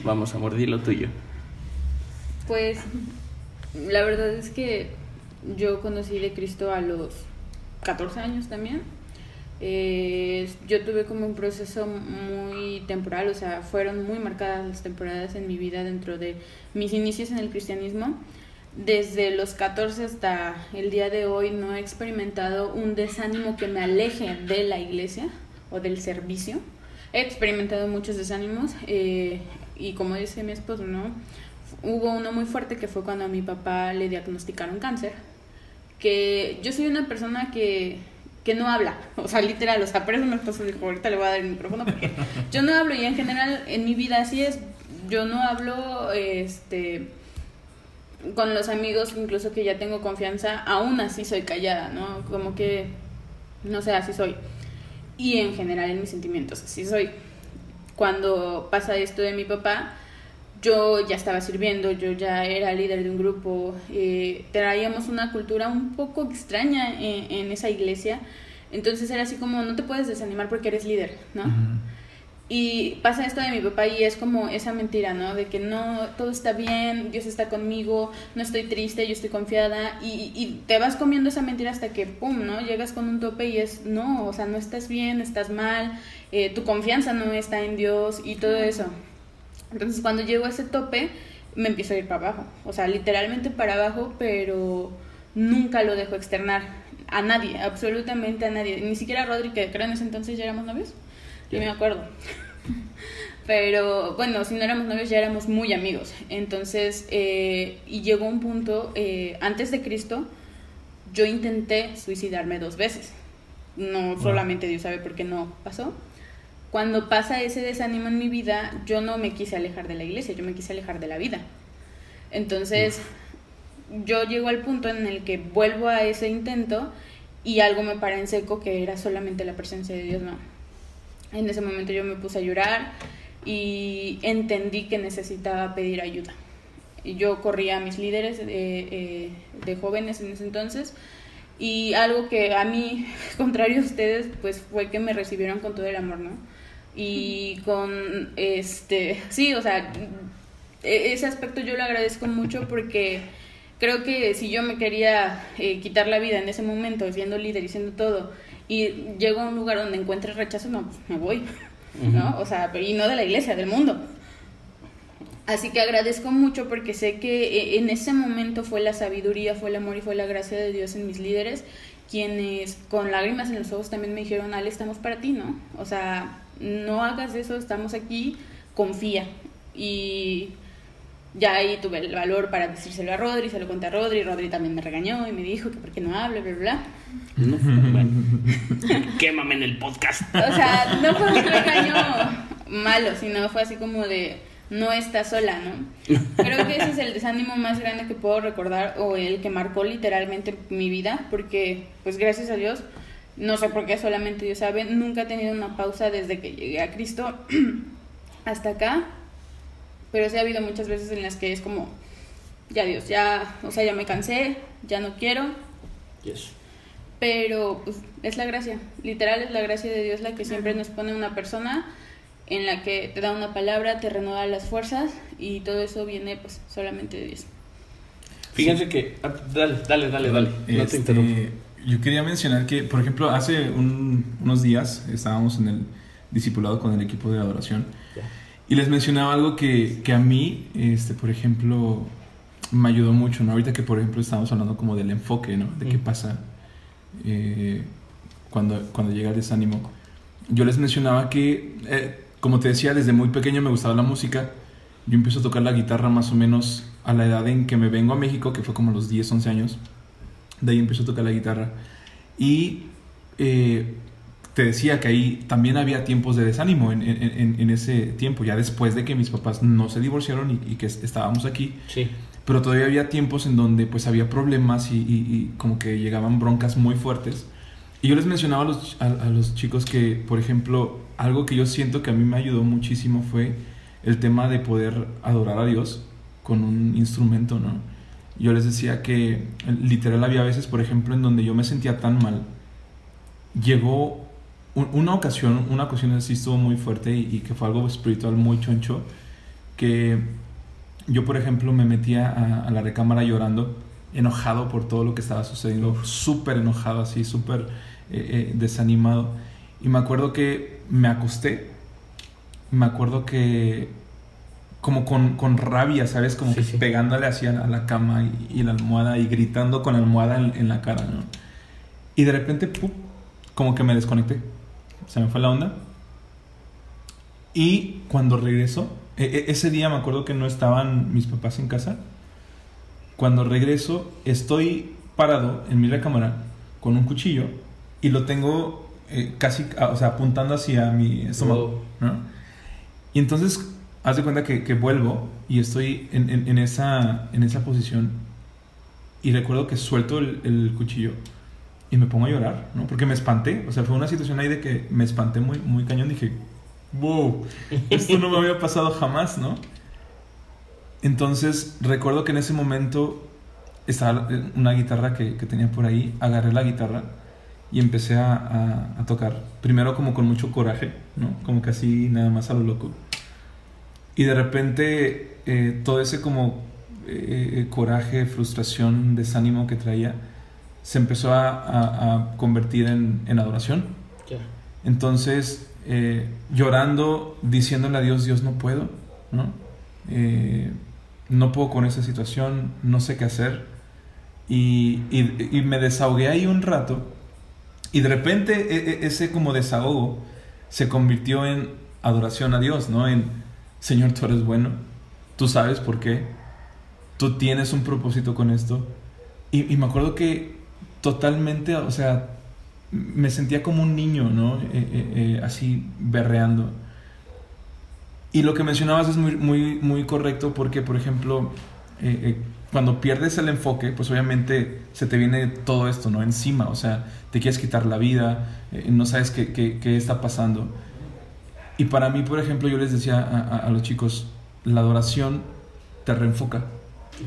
vamos a mordir lo tuyo. Pues la verdad es que yo conocí de Cristo a los 14 años también. Eh, yo tuve como un proceso muy temporal, o sea, fueron muy marcadas las temporadas en mi vida dentro de mis inicios en el cristianismo. desde los 14 hasta el día de hoy no he experimentado un desánimo que me aleje de la iglesia o del servicio. He experimentado muchos desánimos eh, y como dice mi esposo, ¿no? Hubo uno muy fuerte que fue cuando a mi papá le diagnosticaron cáncer. Que yo soy una persona que, que no habla, o sea, literal, o sea, por eso mi esposo dijo, ahorita le voy a dar el micrófono porque yo no hablo y en general en mi vida así es, yo no hablo, este con los amigos incluso que ya tengo confianza, aún así soy callada, ¿no? Como que, no sé, así soy. Y en general en mis sentimientos, así soy. Cuando pasa esto de mi papá, yo ya estaba sirviendo, yo ya era líder de un grupo, eh, traíamos una cultura un poco extraña en, esa iglesia, entonces era así como, no te puedes desanimar porque eres líder, ¿no? Y pasa esto de mi papá y es como esa mentira, ¿no? De que no, todo está bien, Dios está conmigo, no estoy triste, yo estoy confiada. Y, y te vas comiendo esa mentira hasta que, ¡pum!, ¿no? Llegas con un tope y es, no, o sea, no estás bien, estás mal, eh, tu confianza no está en Dios y todo eso. Entonces cuando llego a ese tope, me empiezo a ir para abajo. O sea, literalmente para abajo, pero nunca lo dejo externar a nadie, absolutamente a nadie. Ni siquiera a Rodri, que creo en ese entonces ya éramos novios. Yo me acuerdo. Pero bueno, si no éramos novios ya éramos muy amigos. Entonces, eh, y llegó un punto, eh, antes de Cristo, yo intenté suicidarme dos veces. No solamente Dios sabe por qué no pasó. Cuando pasa ese desánimo en mi vida, yo no me quise alejar de la iglesia, yo me quise alejar de la vida. Entonces, yo llego al punto en el que vuelvo a ese intento y algo me para en seco que era solamente la presencia de Dios, no en ese momento yo me puse a llorar y entendí que necesitaba pedir ayuda. Yo corría a mis líderes de, eh, de jóvenes en ese entonces y algo que a mí, contrario a ustedes, pues fue que me recibieron con todo el amor, ¿no? Y con, este, sí, o sea, e-, ese aspecto yo lo agradezco mucho porque creo que si yo me quería eh, quitar la vida en ese momento, siendo líder y siendo todo, y llego a un lugar donde encuentre rechazo, no, pues me voy, ¿no? O sea, y no de la iglesia, del mundo. Así que agradezco mucho porque sé que eh, en ese momento fue la sabiduría, fue el amor y fue la gracia de Dios en mis líderes, quienes con lágrimas en los ojos también me dijeron, Ale, estamos para ti, ¿no? O sea, no hagas eso, estamos aquí, confía. Y ya ahí tuve el valor para decírselo a Rodri, se lo conté a Rodri, Rodri también me regañó y me dijo que por qué no hablo, bla, bla, bla. bueno. Quémame en el podcast. O sea, no fue un regaño malo, sino fue así como de no está sola, ¿no? Creo que ese es el desánimo más grande que puedo recordar o el que marcó literalmente mi vida, porque pues gracias a Dios, no sé por qué solamente Dios sabe, nunca he tenido una pausa desde que llegué a Cristo hasta acá pero sí ha habido muchas veces en las que es como, ya Dios, ya, o sea, ya me cansé, ya no quiero. Yes. Pero pues, es la gracia, literal es la gracia de Dios la que siempre nos pone una persona en la que te da una palabra, te renueva las fuerzas y todo eso viene pues solamente de Dios. Fíjense que, ah, dale, dale, dale, dale, no te este, Yo quería mencionar que, por ejemplo, hace unos días estábamos en el discipulado con el equipo de adoración. Y les mencionaba algo que, que, a mí, este, por ejemplo, me ayudó mucho, ¿no? Ahorita que, por ejemplo, estamos hablando como del enfoque, ¿no? De qué pasa eh, cuando, cuando llega el desánimo. Yo les mencionaba que, eh, como te decía, desde muy pequeño me gustaba la música. Yo empiezo a tocar la guitarra más o menos a la edad en que me vengo a México, que fue como los 10, 11 años. De ahí empiezo a tocar la guitarra. Y eh, te decía que ahí también había tiempos de desánimo en, en, en, ese tiempo, ya después de que mis papás no se divorciaron y, que estábamos aquí. Sí. Pero todavía había tiempos en donde pues había problemas y, y, como que llegaban broncas muy fuertes. Y yo les mencionaba a los, a, los chicos que, por ejemplo, algo que yo siento que a mí me ayudó muchísimo fue el tema de poder adorar a Dios con un instrumento, ¿no? Yo les decía que literal había veces, por ejemplo, en donde yo me sentía tan mal. Llegó una ocasión, una ocasión así estuvo muy fuerte y, que fue algo espiritual muy choncho, que yo, por ejemplo, me metía a, la recámara llorando, enojado por todo lo que estaba sucediendo, súper enojado, así, súper eh, eh, desanimado. Y me acuerdo que me acosté, me acuerdo que como con, rabia, ¿sabes? Como que pegándole hacia a la cama y, la almohada y gritando con la almohada en, la cara, ¿no? Y de repente, como que me desconecté. Se me fue la onda. Y cuando regreso, e, e, ese día me acuerdo que no estaban mis papás en casa. Cuando regreso, estoy parado en mi recámara con un cuchillo y lo tengo eh, casi, o sea, apuntando hacia mi estómago, ¿no? Y entonces haz de cuenta que, vuelvo y estoy en, esa, en esa posición y recuerdo que suelto el, cuchillo y me pongo a llorar, ¿no? Porque me espanté, o sea, fue una situación ahí de que me espanté muy, muy cañón, dije, wow, esto no me había pasado jamás, ¿no? Entonces recuerdo que en ese momento estaba una guitarra que, tenía por ahí, agarré la guitarra y empecé a, a, tocar, primero como con mucho coraje, ¿no? Como que así nada más a lo loco. Y de repente eh, todo ese como eh, eh, coraje, frustración, desánimo que traía, se empezó a, convertir en, adoración. Entonces, llorando, diciéndole a Dios, Dios no puedo, ¿no? no puedo con esa situación, no sé qué hacer. Y, y, me desahogué ahí un rato y de repente e, e, ese como desahogo se convirtió en adoración a Dios, ¿no? En, Señor, tú eres bueno, tú sabes por qué, tú tienes un propósito con esto. Y, me acuerdo que totalmente, o sea, me sentía como un niño, ¿no? Eh, eh, eh, así berreando. Y lo que mencionabas es muy, muy, muy correcto porque, por ejemplo, cuando pierdes el enfoque, pues obviamente se te viene todo esto, ¿no? Encima, o sea, te quieres quitar la vida, no sabes qué, está pasando. Y para mí, por ejemplo, yo les decía a, los chicos, la adoración te reenfoca.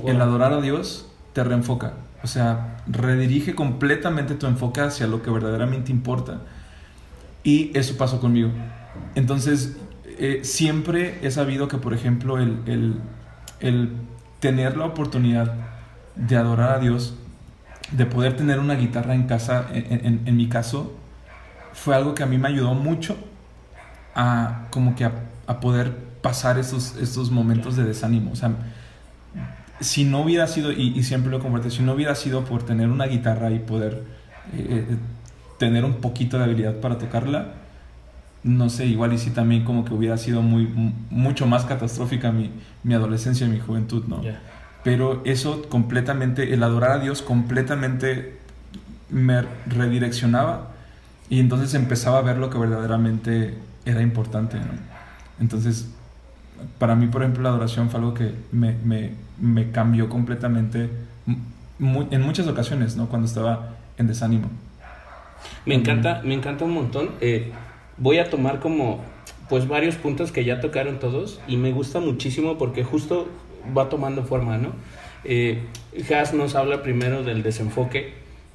El adorar a Dios te reenfoca. O sea, redirige completamente tu enfoque hacia lo que verdaderamente importa. Y eso pasó conmigo. Entonces, eh, siempre he sabido que, por ejemplo, el, tener la oportunidad de adorar a Dios, de poder tener una guitarra en casa, en mi caso, fue algo que a mí me ayudó mucho a como que a, poder pasar esos, estos momentos de desánimo. O sea, si no hubiera sido, y, siempre lo comparto, si no hubiera sido por tener una guitarra y poder eh, eh, tener un poquito de habilidad para tocarla, no sé, igual y si también como que hubiera sido muy, mucho más catastrófica mi, mi adolescencia y mi juventud, ¿no? Pero eso completamente, el adorar a Dios completamente me redireccionaba y entonces empezaba a ver lo que verdaderamente era importante. Entonces, para mí, por ejemplo, la adoración fue algo que me, me, me cambió completamente en muchas ocasiones, ¿no? Cuando estaba en desánimo. Me encanta, me encanta un montón. Eh, voy a tomar como pues varios puntos que ya tocaron todos y me gusta muchísimo porque justo va tomando forma, ¿no? Eh, Has nos habla primero del desenfoque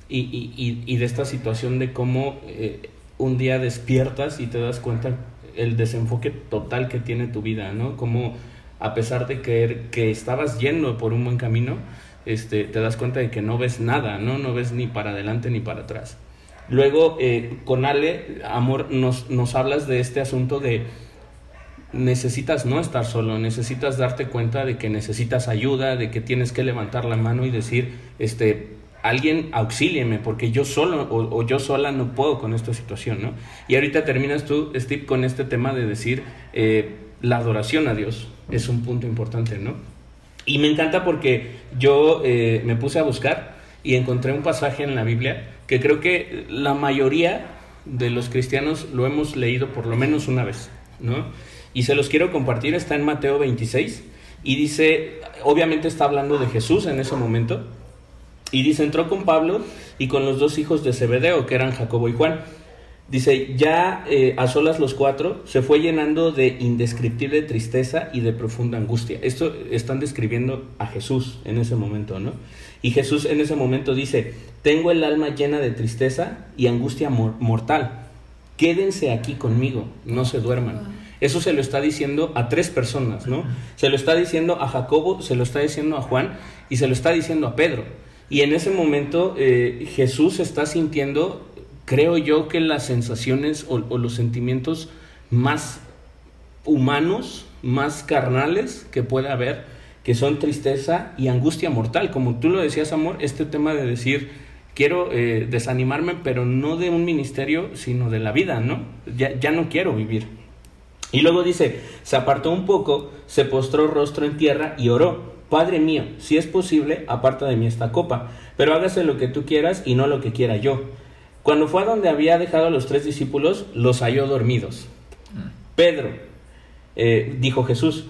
y, y, y, de esta situación de cómo eh, un día despiertas y te das cuenta el desenfoque total que tiene tu vida, ¿no? Como a pesar de creer que estabas yendo por un buen camino, este, te das cuenta de que no ves nada, ¿no? No ves ni para adelante ni para atrás. Luego, eh, con Ale, amor, nos, nos hablas de este asunto de necesitas no estar solo, necesitas darte cuenta de que necesitas ayuda, de que tienes que levantar la mano y decir, este, alguien auxílieme, porque yo solo o, yo sola no puedo con esta situación, ¿no? Y ahorita terminas tú, Steve, con este tema de decir eh, la adoración a Dios es un punto importante, ¿no? Y me encanta porque yo eh, me puse a buscar y encontré un pasaje en la Biblia que creo que la mayoría de los cristianos lo hemos leído por lo menos una vez, ¿no? Y se los quiero compartir, está en Mateo 26 y dice, obviamente está hablando de Jesús en ese momento, y dice, entró con Pablo y con los dos hijos de Zebedeo, que eran Jacobo y Juan. Dice, ya eh, a solas los cuatro, se fue llenando de indescriptible tristeza y de profunda angustia. Esto están describiendo a Jesús en ese momento, ¿no? Y Jesús en ese momento dice, tengo el alma llena de tristeza y angustia mortal. Quédense aquí conmigo, no se duerman. Eso se lo está diciendo a tres personas, ¿no? Se lo está diciendo a Jacobo, se lo está diciendo a Juan y se lo está diciendo a Pedro. Y en ese momento eh, Jesús está sintiendo, creo yo, que las sensaciones o, los sentimientos más humanos, más carnales que puede haber, que son tristeza y angustia mortal. Como tú lo decías, amor, este tema de decir, quiero eh, desanimarme, pero no de un ministerio, sino de la vida, ¿no? Ya, ya no quiero vivir. Y luego dice, se apartó un poco, se postró rostro en tierra y oró. Padre mío, si es posible, aparta de mí esta copa, pero hágase lo que tú quieras y no lo que quiera yo. Cuando fue a donde había dejado a los tres discípulos, los halló dormidos. Mm. Pedro, eh, dijo Jesús,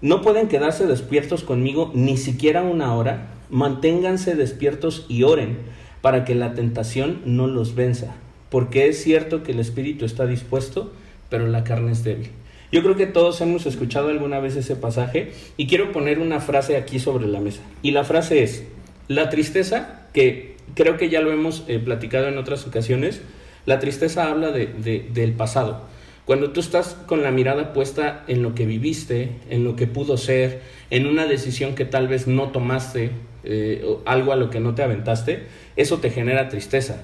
no pueden quedarse despiertos conmigo ni siquiera una hora, manténganse despiertos y oren para que la tentación no los venza, porque es cierto que el espíritu está dispuesto, pero la carne es débil. Yo creo que todos hemos escuchado alguna vez ese pasaje y quiero poner una frase aquí sobre la mesa. Y la frase es, la tristeza, que creo que ya lo hemos eh, platicado en otras ocasiones, la tristeza habla de, del pasado. Cuando tú estás con la mirada puesta en lo que viviste, en lo que pudo ser, en una decisión que tal vez no tomaste, eh, algo a lo que no te aventaste, eso te genera tristeza.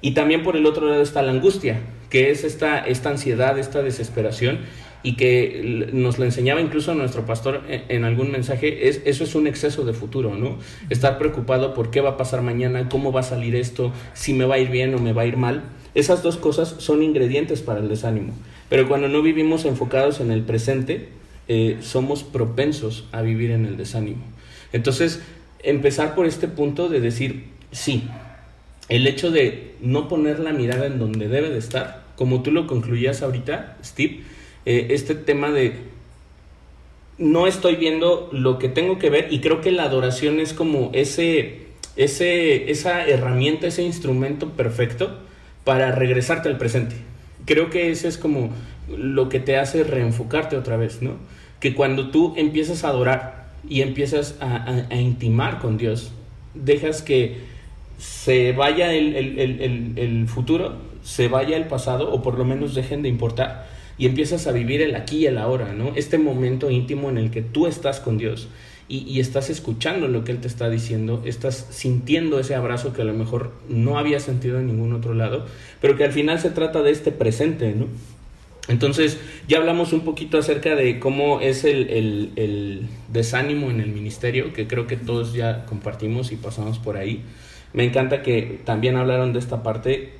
Y también por el otro lado está la angustia, que es esta, esta ansiedad, esta desesperación y que nos lo enseñaba incluso nuestro pastor en, algún mensaje, es, eso es un exceso de futuro, ¿no? Estar preocupado por qué va a pasar mañana, cómo va a salir esto, si me va a ir bien o me va a ir mal. Esas dos cosas son ingredientes para el desánimo. Pero cuando no vivimos enfocados en el presente, eh, somos propensos a vivir en el desánimo. Entonces, empezar por este punto de decir, sí, el hecho de no poner la mirada en donde debe de estar, como tú lo concluías ahorita, Steve, eh, este tema de no estoy viendo lo que tengo que ver y creo que la adoración es como ese, ese, esa herramienta, ese instrumento perfecto para regresarte al presente. Creo que ese es como lo que te hace reenfocarte otra vez, ¿no? Que cuando tú empiezas a adorar y empiezas a, intimar con Dios, dejas que se vaya el, el futuro, se vaya el pasado, o por lo menos dejen de importar, y empiezas a vivir el aquí y el ahora, ¿no? Este momento íntimo en el que tú estás con Dios y, estás escuchando lo que Él te está diciendo, estás sintiendo ese abrazo que a lo mejor no había sentido en ningún otro lado, pero que al final se trata de este presente, ¿no? Entonces, ya hablamos un poquito acerca de cómo es el, el, desánimo en el ministerio, que creo que todos ya compartimos y pasamos por ahí. Me encanta que también hablaron de esta parte.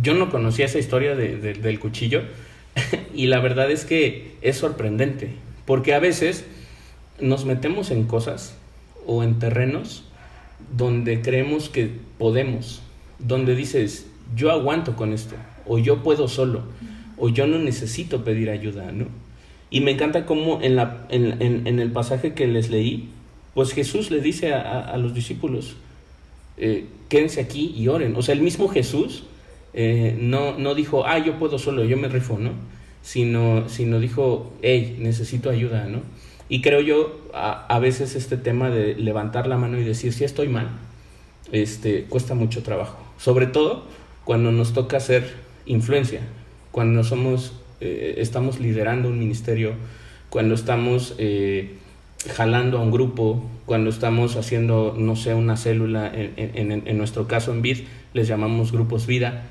Yo no conocía esa historia de, del cuchillo, y la verdad es que es sorprendente, porque a veces nos metemos en cosas o en terrenos donde creemos que podemos, donde dices, yo aguanto con esto, o yo puedo solo, o yo no necesito pedir ayuda, ¿no? Y me encanta cómo en, la, en, en, el pasaje que les leí, pues Jesús le dice a, los discípulos, eh, quédense aquí y oren. O sea, el mismo Jesús eh, no, no dijo, ah, yo puedo solo, yo me rifo, ¿no? Sino, sino dijo, hey, necesito ayuda, ¿no? Y creo yo, a, veces este tema de levantar la mano y decir, si estoy mal, este, cuesta mucho trabajo. Sobre todo cuando nos toca hacer influencia, cuando somos, eh, estamos liderando un ministerio, cuando estamos eh, jalando a un grupo, cuando estamos haciendo, no sé, una célula, en, en, en nuestro caso en VID, les llamamos grupos vida,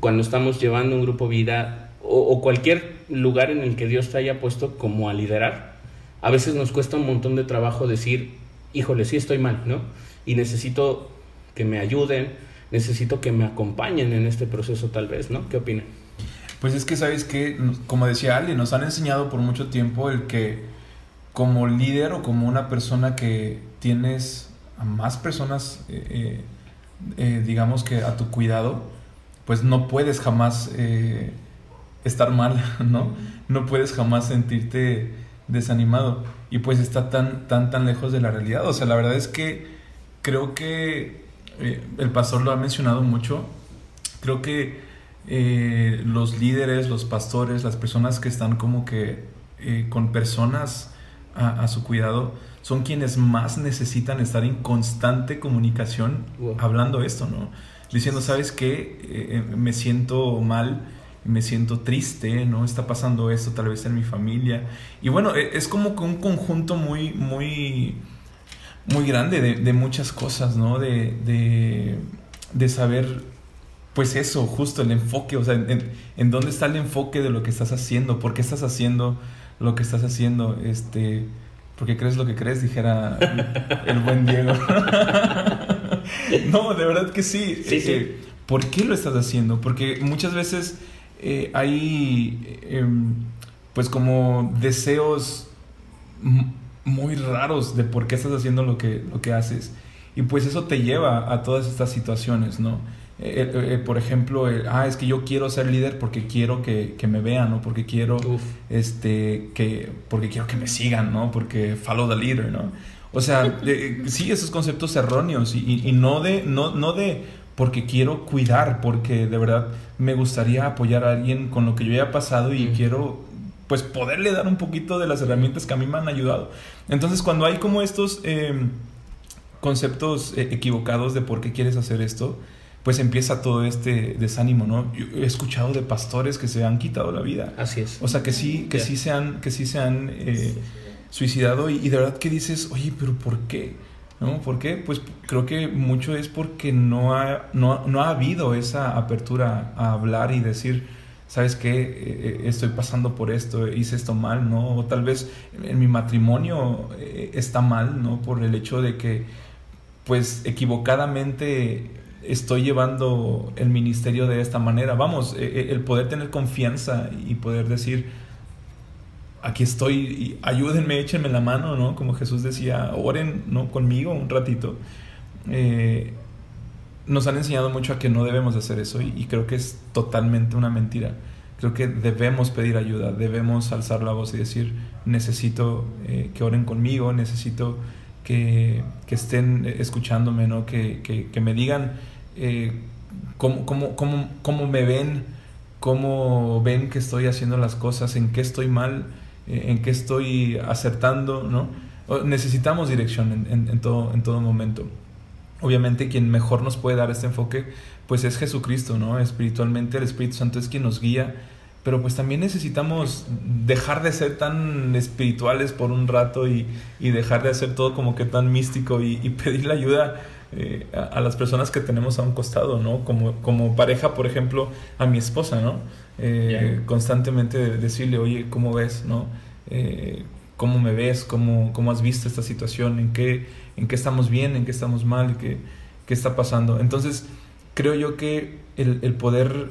cuando estamos llevando un grupo vida o, cualquier lugar en el que Dios te haya puesto como a liderar, a veces nos cuesta un montón de trabajo decir, híjole, sí estoy mal, ¿no? Y necesito que me ayuden, necesito que me acompañen en este proceso tal vez, ¿no? ¿Qué opinan? Pues es que sabes que, como decía Ali, nos han enseñado por mucho tiempo el que como líder o como una persona que tienes a más personas, eh, eh, eh, digamos que a tu cuidado, pues no puedes jamás eh, estar mal, ¿no? No puedes jamás sentirte desanimado y pues está tan, tan, tan lejos de la realidad. O sea, la verdad es que creo que eh, el pastor lo ha mencionado mucho, creo que eh, los líderes, los pastores, las personas que están como que con personas a, su cuidado, son quienes más necesitan estar en constante comunicación hablando esto, ¿no? Diciendo, ¿sabes qué? Eh, eh, me siento mal, me siento triste, ¿no? Está pasando esto tal vez en mi familia. Y bueno, e, es como que un conjunto muy, muy, muy grande de, muchas cosas, ¿no? De, de, de, saber pues eso, justo el enfoque, o sea, en, en, dónde está el enfoque de lo que estás haciendo, por qué estás haciendo lo que estás haciendo, este, porque crees lo que crees, dijera el, buen Diego. no, de verdad que sí. Sí, sí. Eh, ¿Por qué lo estás haciendo? Porque muchas veces eh, hay, em, pues como deseos muy raros de por qué estás haciendo lo que, lo que haces. Y pues eso te lleva a todas estas situaciones, ¿no? Eh, eh, eh, por ejemplo, ah, es que yo quiero ser líder porque quiero que, me vean, ¿no? Porque quiero, este, que, porque quiero que me sigan, ¿no? Porque follow the leader, ¿no? O sea, sí, esos conceptos erróneos y, no, de, no, no de porque quiero cuidar, porque de verdad me gustaría apoyar a alguien con lo que yo haya pasado y quiero pues poderle dar un poquito de las herramientas que a mí me han ayudado. Entonces cuando hay como estos em, conceptos equivocados de por qué quieres hacer esto, pues empieza todo este desánimo, ¿no? Yo he escuchado de pastores que se han quitado la vida. Así es. O sea, que sí, que sí se han, que sí se han eh, suicidado y, de verdad que dices, oye, pero ¿por qué? ¿No? ¿Por qué? Pues creo que mucho es porque no ha, no, no ha habido esa apertura a hablar y decir, ¿sabes qué? Eh, eh, estoy pasando por esto, hice esto mal, ¿no? O tal vez en mi matrimonio está mal, ¿no? Por el hecho de que, pues, equivocadamente estoy llevando el ministerio de esta manera. Vamos, el poder tener confianza y poder decir, aquí estoy, ayúdenme, échenme la mano, ¿no? Como Jesús decía, oren, ¿no? Conmigo un ratito. Eh, nos han enseñado mucho a que no debemos hacer eso y, creo que es totalmente una mentira. Creo que debemos pedir ayuda, debemos alzar la voz y decir, necesito eh, que oren conmigo, necesito que, que estén escuchándome, ¿no? que, que, me digan eh, cómo, cómo, cómo, cómo, me ven, cómo ven que estoy haciendo las cosas, en qué estoy mal, en qué estoy acertando, ¿no? Necesitamos dirección en, todo, en todo momento. Obviamente quien mejor nos puede dar este enfoque, pues es Jesucristo, ¿no? Espiritualmente el Espíritu Santo es quien nos guía, pero pues también necesitamos dejar de ser tan espirituales por un rato y, dejar de hacer todo como que tan místico y, y pedir la ayuda eh, a, las personas que tenemos a un costado, ¿no? Como, como pareja, por ejemplo, a mi esposa, ¿no? Eh, constantemente decirle, oye, ¿cómo ves, no? Eh, ¿Cómo me ves? ¿Cómo, ¿Cómo has visto esta situación? ¿En qué, ¿En qué estamos bien? ¿En qué estamos mal? ¿Qué, qué está pasando? Entonces, creo yo que el, el poder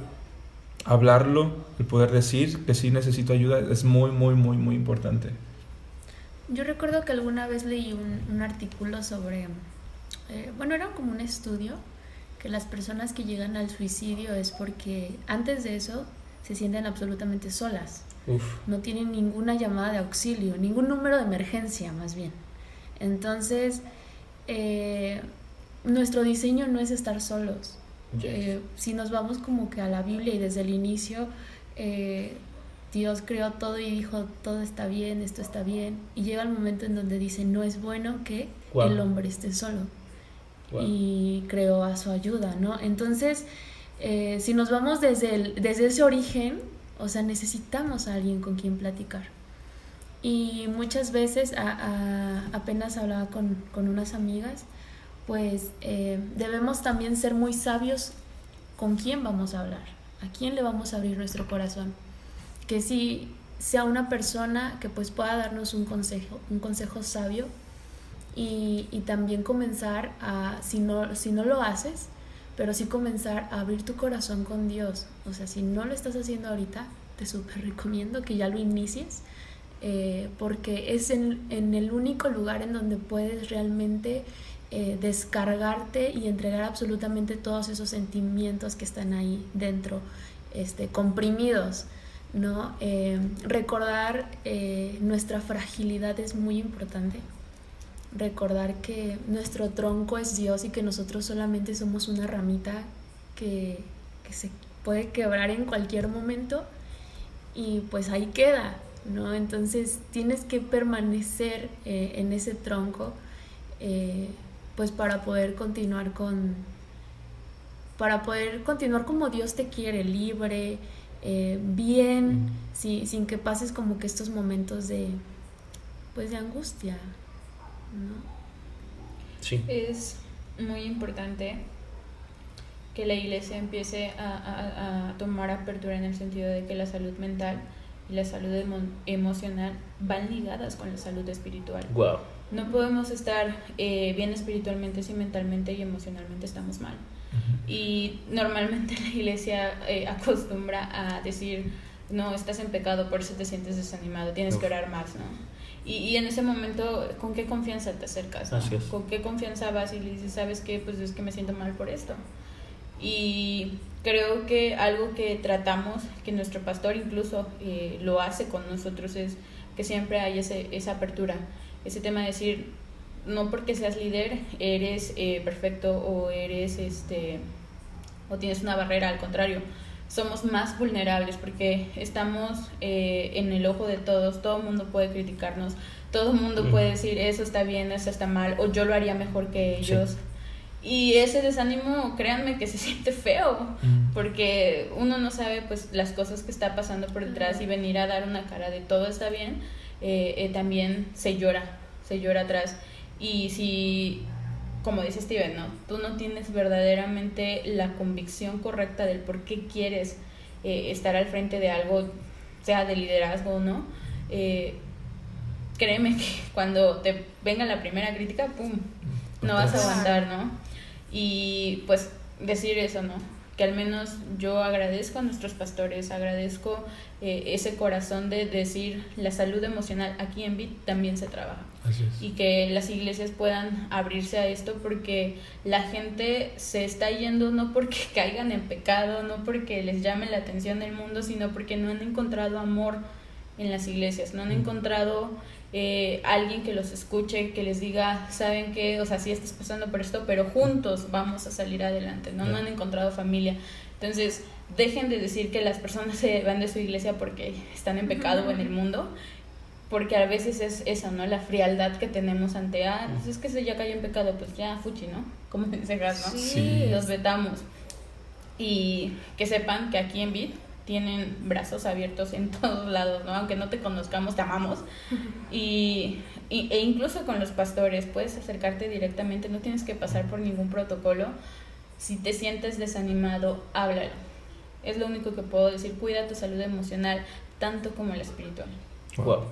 hablarlo, el poder decir que sí necesito ayuda es muy, muy, muy, muy importante. Yo recuerdo que alguna vez leí un, un artículo sobre eh, bueno, era como un estudio que las personas que llegan al suicidio es porque antes de eso se sienten absolutamente solas. No tienen ninguna llamada de auxilio, ningún número de emergencia más bien. Entonces, eh, nuestro diseño no es estar solos. Eh, si nos vamos como que a la Biblia y desde el inicio, Dios creó todo y dijo, todo está bien, esto está bien. Y llega el momento en donde dice, no es bueno que el hombre esté solo y creó a su ayuda, ¿no? Entonces, eh, si nos vamos desde, el, desde ese origen, o sea, necesitamos a alguien con quien platicar. Y muchas veces, apenas hablaba con, con, unas amigas, pues eh, debemos también ser muy sabios con quién vamos a hablar, a quién le vamos a abrir nuestro corazón. Que si sea una persona que pues pueda darnos un consejo, un consejo sabio y, y, también comenzar a, si no, si no lo haces, pero sí comenzar a abrir tu corazón con Dios. O sea, si no lo estás haciendo ahorita, te súper recomiendo que ya lo inicies, eh, porque es en, en, el único lugar en donde puedes realmente eh, descargarte y entregar absolutamente todos esos sentimientos que están ahí dentro, este, comprimidos. ¿no? Eh, recordar nuestra fragilidad es muy importante recordar que nuestro tronco es Dios y que nosotros solamente somos una ramita que, se puede quebrar en cualquier momento y pues ahí queda, ¿no? Entonces tienes que permanecer eh, en ese tronco eh, pues para poder continuar con para poder continuar como Dios te quiere, libre, eh, bien, sin que pases como que estos momentos de pues de angustia, Sí. Es muy importante que la iglesia empiece a, tomar apertura en el sentido de que la salud mental y la salud emocional van ligadas con la salud espiritual. Wow. No podemos estar eh, bien espiritualmente si mentalmente y emocionalmente estamos mal. Y normalmente la iglesia eh, acostumbra a decir, no, estás en pecado, por eso te sientes desanimado, tienes que orar más, ¿no? Y, y, en ese momento, ¿con qué confianza te acercas? ¿Con qué confianza vas y le dices, sabes qué? Pues es que me siento mal por esto. Y creo que algo que tratamos, que nuestro pastor incluso eh, lo hace con nosotros, es que siempre hay ese, esa apertura, ese tema de decir, no porque seas líder eres eh, perfecto o eres este o tienes una barrera, al contrario, somos más vulnerables porque estamos eh, en el ojo de todos, todo el mundo puede criticarnos, todo el mundo puede decir eso está bien, eso está mal, o yo lo haría mejor que ellos. Y ese desánimo, créanme que se siente feo, porque uno no sabe pues las cosas que está pasando por detrás y venir a dar una cara de todo está bien, eh, también se llora, se llora atrás. Y si, como dice Steven, ¿no? tú no tienes verdaderamente la convicción correcta del por qué quieres eh, estar al frente de algo, sea de liderazgo o no, eh, créeme que cuando te venga la primera crítica, ¡pum! No vas a aguantar, ¿no? Y pues decir eso, ¿no? que al menos yo agradezco a nuestros pastores, agradezco eh, ese corazón de decir la salud emocional aquí en BIT también se trabaja. Y que las iglesias puedan abrirse a esto porque la gente se está yendo no porque caigan en pecado, no porque les llame la atención del mundo, sino porque no han encontrado amor en las iglesias, no han encontrado eh, alguien que los escuche, que les diga, saben qué, o sea, sí estás pasando por esto, pero juntos vamos a salir adelante, ¿no? No han encontrado familia. Entonces, dejen de decir que las personas se van de su iglesia porque están en pecado o en el mundo, porque a veces es eso, ¿no? La frialdad que tenemos ante, ah, pues es que se ya cayó en pecado, pues ya, fuchi, ¿no? Como dice Gas, ¿no? Sí. Los vetamos. Y que sepan que aquí en Bit tienen brazos abiertos en todos lados, ¿no? Aunque no te conozcamos, te amamos. Y, e incluso con los pastores, puedes acercarte directamente, no tienes que pasar por ningún protocolo. Si te sientes desanimado, háblalo. Es lo único que puedo decir. Cuida tu salud emocional, tanto como la espiritual. Wow.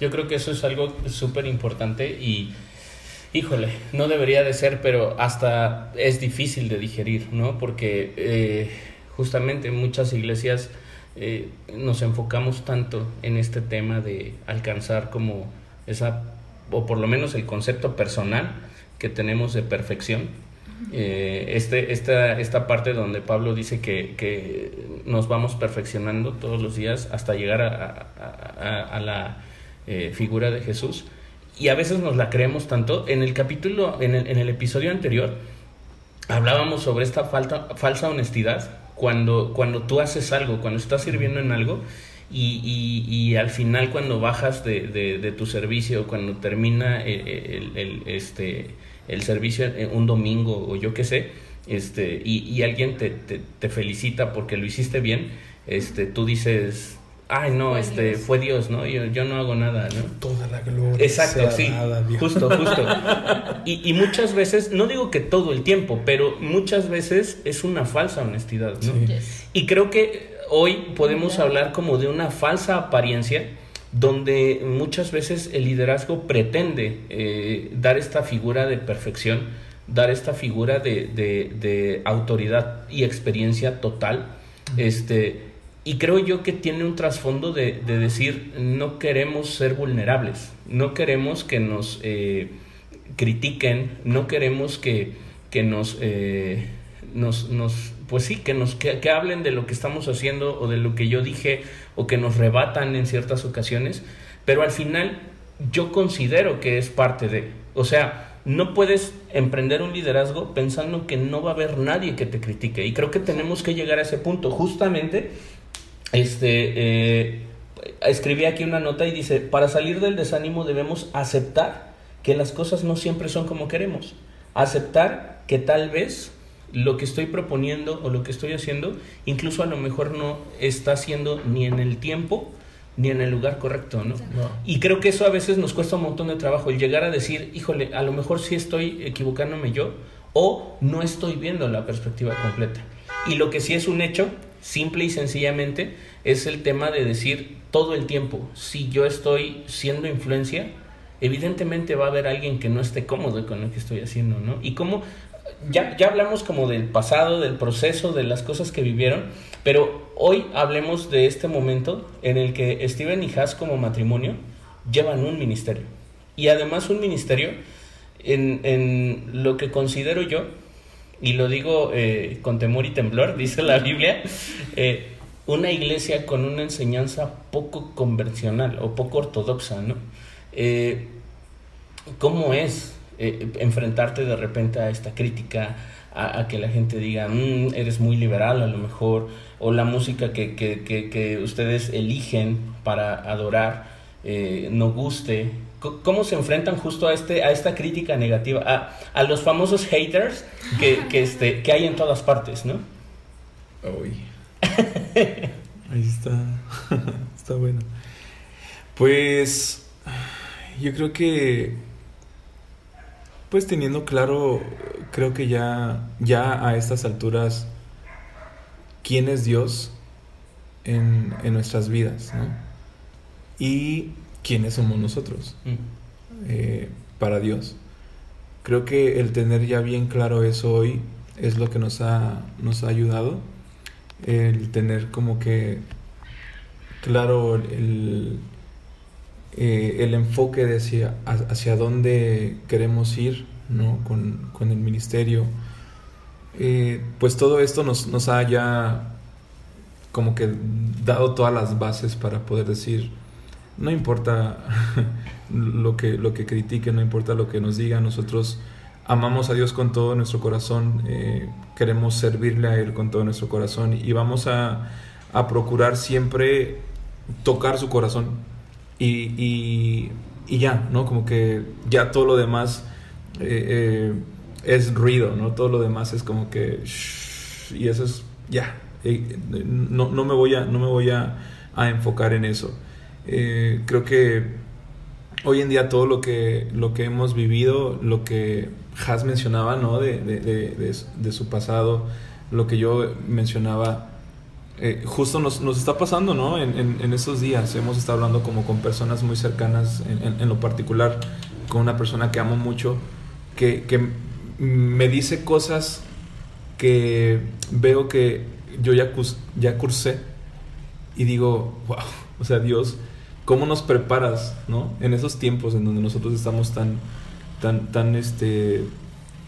Yo creo que eso es algo súper importante y, híjole, no debería de ser, pero hasta es difícil de digerir, ¿no? Porque... Eh, justamente en muchas iglesias eh, nos enfocamos tanto en este tema de alcanzar como esa, o por lo menos el concepto personal que tenemos de perfección. Eh, este, esta, esta parte donde Pablo dice que, que, nos vamos perfeccionando todos los días hasta llegar a, a, la eh, figura de Jesús. Y a veces nos la creemos tanto. En el capítulo, en el, episodio anterior, hablábamos sobre esta falta, falsa honestidad cuando, cuando tú haces algo, cuando estás sirviendo en algo y, al final cuando bajas de, tu servicio, cuando termina el, el, este, el servicio un domingo o yo qué sé, este, y, alguien te, te, te, felicita porque lo hiciste bien, este, tú dices, ay no, este fue Dios, ¿no? Yo, yo no hago nada, ¿no? Toda la gloria. Exacto, sí. Justo, justo. Y, y, muchas veces, no digo que todo el tiempo, pero muchas veces es una falsa honestidad, ¿no? Y creo que hoy podemos hablar como de una falsa apariencia donde muchas veces el liderazgo pretende eh, dar esta figura de perfección, dar esta figura de, de, de autoridad y experiencia total, este y creo yo que tiene un trasfondo de, de, decir, no queremos ser vulnerables, no queremos que nos eh, critiquen, no queremos que, que nos, eh, nos, nos, pues sí, que, nos, que, que, hablen de lo que estamos haciendo o de lo que yo dije o que nos rebatan en ciertas ocasiones, pero al final yo considero que es parte de, o sea, no puedes emprender un liderazgo pensando que no va a haber nadie que te critique y creo que tenemos que llegar a ese punto. Justamente este, eh, escribí aquí una nota y dice, para salir del desánimo debemos aceptar que las cosas no siempre son como queremos. Aceptar que tal vez lo que estoy proponiendo o lo que estoy haciendo, incluso a lo mejor no está siendo ni en el tiempo ni en el lugar correcto, ¿no? Y creo que eso a veces nos cuesta un montón de trabajo, el llegar a decir, híjole, a lo mejor sí estoy equivocándome yo, o no estoy viendo la perspectiva completa. Y lo que sí es un hecho, simple y sencillamente, es el tema de decir todo el tiempo, si yo estoy siendo influencia, evidentemente va a haber alguien que no esté cómodo con lo que estoy haciendo, ¿no? Y como ya, ya hablamos como del pasado, del proceso, de las cosas que vivieron, pero hoy hablemos de este momento en el que Steven y Haas como matrimonio llevan un ministerio. Y además un ministerio en, en lo que considero yo, y lo digo eh, con temor y temblor, dice la Biblia, eh, una iglesia con una enseñanza poco convencional o poco ortodoxa, ¿no? Eh, ¿Cómo es eh, enfrentarte de repente a esta crítica, a, que la gente diga, mm, eres muy liberal a lo mejor, o la música que, que, que, ustedes eligen para adorar no guste? ¿Cómo se enfrentan justo a, este, a esta crítica negativa? A, a los famosos haters que, que, este, que hay en todas partes, ¿no? Uy. Ahí está. está bueno. Pues yo creo que pues teniendo claro, creo que ya, ya a estas alturas, quién es Dios en, nuestras vidas, ¿no? Y quiénes somos nosotros mm. eh, para Dios. Creo que el tener ya bien claro eso hoy es lo que nos ha, nos ha ayudado. El tener como que claro el, eh, el enfoque de hacia, hacia dónde queremos ir ¿no? con, con el ministerio. Eh, pues todo esto nos, nos ha ya como que dado todas las bases para poder decir, no importa lo que, lo que critiquen, no importa lo que nos digan, nosotros amamos a Dios con todo nuestro corazón, eh, queremos servirle a Él con todo nuestro corazón y vamos a, a procurar siempre tocar su corazón y, y, ya, ¿no? Como que ya todo lo demás eh, eh, es ruido, ¿no? Todo lo demás es como que... y eso es... Ya. No, no, me voy a, no me voy a, a enfocar en eso. Creo que hoy en día todo lo que, lo que hemos vivido, lo que Has mencionaba, ¿no? De, de, su pasado, lo que yo mencionaba eh, justo nos, nos, está pasando, ¿no? En, en, esos días hemos estado hablando como con personas muy cercanas, en, en lo particular con una persona que amo mucho, que, que, me dice cosas que veo que yo ya, ya cursé y digo, wow, o sea, Dios, ¿cómo nos preparas, ¿no? En esos tiempos en donde nosotros estamos tan, tan, tan, este,